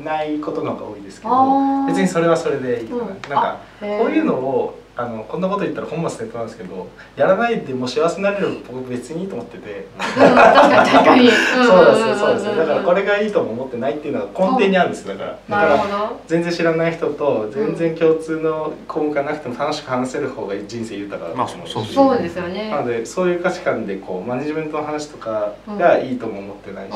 Speaker 2: ないことの方が多いですけど、
Speaker 3: あー。
Speaker 2: 別にそれはそれでいいかな、
Speaker 3: うん。
Speaker 2: なんかこういうのをあのこんなこと言ったら本末転倒なんですけどやらないでも幸せになれる僕別にいいと思ってて、
Speaker 3: うん確かに確かに。
Speaker 2: そうですねそうですねだからこ
Speaker 3: れ
Speaker 2: れがいいとも思ってないっていうのは根底にあるんですだからだ
Speaker 3: なる
Speaker 2: から
Speaker 3: ほど。
Speaker 2: 全然知らない人と全然共通の項目がなくても楽しく話せる方が人生豊かだと思うし
Speaker 1: まあそう
Speaker 3: そうですよね
Speaker 2: な。のでそういう価値観でこうマネジメントの話とかがいいとも思ってないし。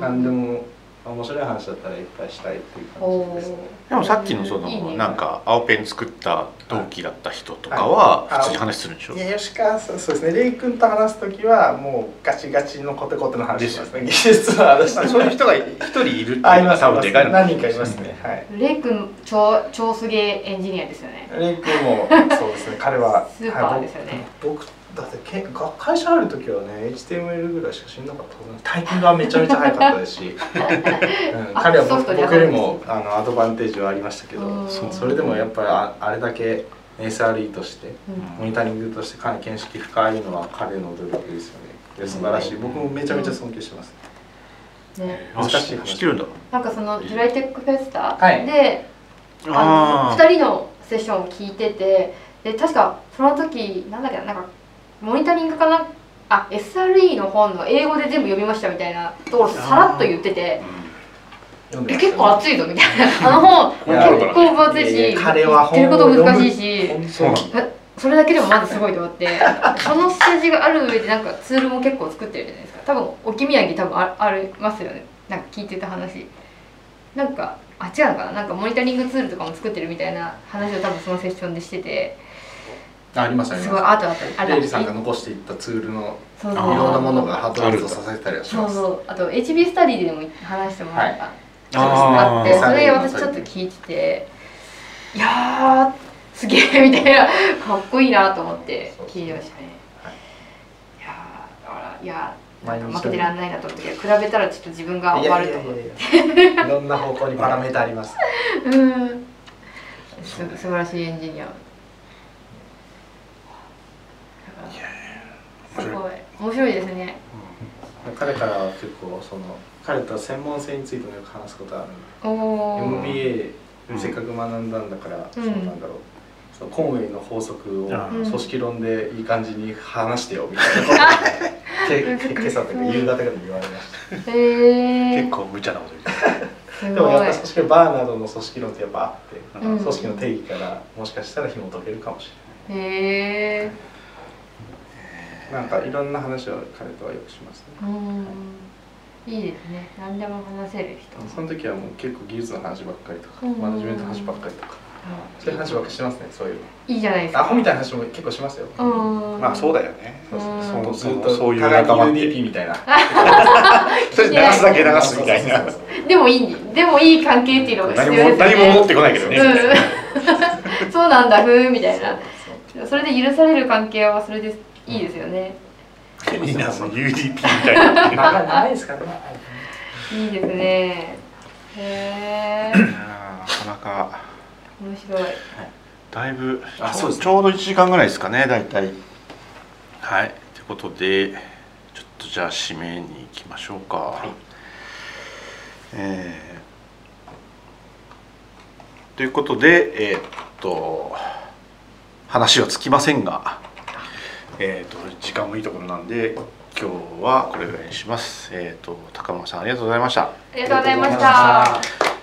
Speaker 2: 何でも面白い話だったらいっぱいしたいっていう
Speaker 3: お
Speaker 2: 感じですね。
Speaker 1: でもさっきのその
Speaker 3: いいね
Speaker 1: なんか青ペン作った同期だった人とかは
Speaker 2: はい。
Speaker 1: 普通に話するんでしょ？
Speaker 2: いや吉川さんそうですね。レイ君と話す時はもうガチガチのコテコテの話しますね。技術の話。
Speaker 1: そういう人が一人いるっていう
Speaker 2: あいます
Speaker 1: のが多分でかいの
Speaker 2: 何人かいますね。はい。
Speaker 3: レイ君超超すげえエンジニアですよね。
Speaker 2: レイ君もそうですね。彼は
Speaker 3: スーパーですよね。
Speaker 2: はいだってけが会社ある時はね HTML ぐらいしか知んなかったタイピングはめちゃめちゃ早かったですし、うん、彼は僕僕よりもあのアドバンテージはありましたけど
Speaker 3: うん。
Speaker 2: それでもやっぱりああれだけ SRE として
Speaker 3: うん。
Speaker 2: モニタリングとしてかなり見識深いのは彼の努力ですよね。で素晴らしい。僕もめちゃめちゃ尊敬してます、
Speaker 3: ね。
Speaker 1: あ
Speaker 2: 難しい話。
Speaker 1: 知ってるんだ。
Speaker 3: なんかそのジュライテックフェスタ
Speaker 2: はい。
Speaker 3: で、あ
Speaker 1: あ
Speaker 3: の二人のセッションを聞いてて、で確かその時なんだっけななんかモニタリングかな？あ SRE の本の英語で全部読みましたみたいなところさらっと言ってて。え結構熱いぞみたいな。あの本結構分厚いし
Speaker 2: や彼は
Speaker 3: 言ってること難しいし。
Speaker 1: そ
Speaker 3: れだけでもまずすごいと思って。そのステージがある上でなんかツールも結構作ってるじゃないですか。多分置き土産多分あありますよね。なんか聞いてた話。なんかあ違うのかな？なんかモニタリングツールとかも作ってるみたいな話を多分そのセッションでしてて
Speaker 2: ありますあり
Speaker 3: すごい
Speaker 2: ま
Speaker 3: あとあとあれ
Speaker 2: すレイジさんが残していったツールのい
Speaker 3: そうそう。
Speaker 2: ろんなものがハートワークさせたりはし
Speaker 3: そう
Speaker 2: ます。
Speaker 3: そうあと HB スタディでも話してもらった、
Speaker 1: あ
Speaker 3: あって
Speaker 1: ー
Speaker 3: それ私ちょっと聞いてていやーすげえみたいなかっこいいなと思って聞いてましたね。
Speaker 2: はい。
Speaker 3: いやーだからいや負けてらんないなと思って比べたらちょっと自分が終わると思って。
Speaker 2: いろんな方向にパラメータあります。
Speaker 3: うん。す素晴らしいエンジニアすごい面白いですね。
Speaker 2: 彼からは結構その彼とは専門性についてもよく話すことあるんで。MBA
Speaker 1: うん。
Speaker 2: せっかく学んだんだから、
Speaker 3: うん。
Speaker 2: そうなんだろうそのコンウェイの法則を組織論でいい感じに話してよみたいなことを けけ今朝とか夕方ぐらいに言われまし
Speaker 3: へえ
Speaker 1: 結構無茶なこと言って
Speaker 2: でもやっぱ組織バーナードの組織論ってやっぱあって、
Speaker 3: うん。
Speaker 2: 組織の定義からもしかしたら紐解けるかもし
Speaker 3: へえ
Speaker 2: れないなんかいろんな話を彼とはよくしますね。
Speaker 3: うん。いいですね。何でも話せる人。
Speaker 2: その時はもう結構技術の話ばっかりとか、
Speaker 3: うん。
Speaker 2: マネジメントの話ばっかりとか、そういう話ばっかりしてますねそういうの。
Speaker 3: いいじゃないですか。
Speaker 2: アホみたいな話も結構しますよ、
Speaker 3: うん。
Speaker 1: まあそうだよね。
Speaker 2: そうずっと
Speaker 1: そういう仲間って。
Speaker 2: UDP みたいな。
Speaker 1: それ流すだけ流すみたいな。
Speaker 3: でもいいでもいい関係っていうのが必
Speaker 1: 何も
Speaker 3: 要ですよね。
Speaker 1: 何も戻ってこないけどね。
Speaker 3: う んそうなんだふーみたいな。
Speaker 2: そ
Speaker 3: れで許される関係はそれでいいですよね。
Speaker 1: いいなその。UDP みたいなってい
Speaker 2: ですからね
Speaker 3: いいですね。へえ
Speaker 1: なかなか。
Speaker 3: 面白い。
Speaker 1: だいぶちょ
Speaker 2: あそうですね。
Speaker 1: ちょうど1時間ぐらいですかね大体はい。とい。うことでちょっとじゃあ締めに行きましょうか、えー。ということでえーっと話はつきませんがえーっと時間もいいところなんで今日はこれぐらいにします。えーっと高間さんありがとうございました。
Speaker 3: ありがとうございました。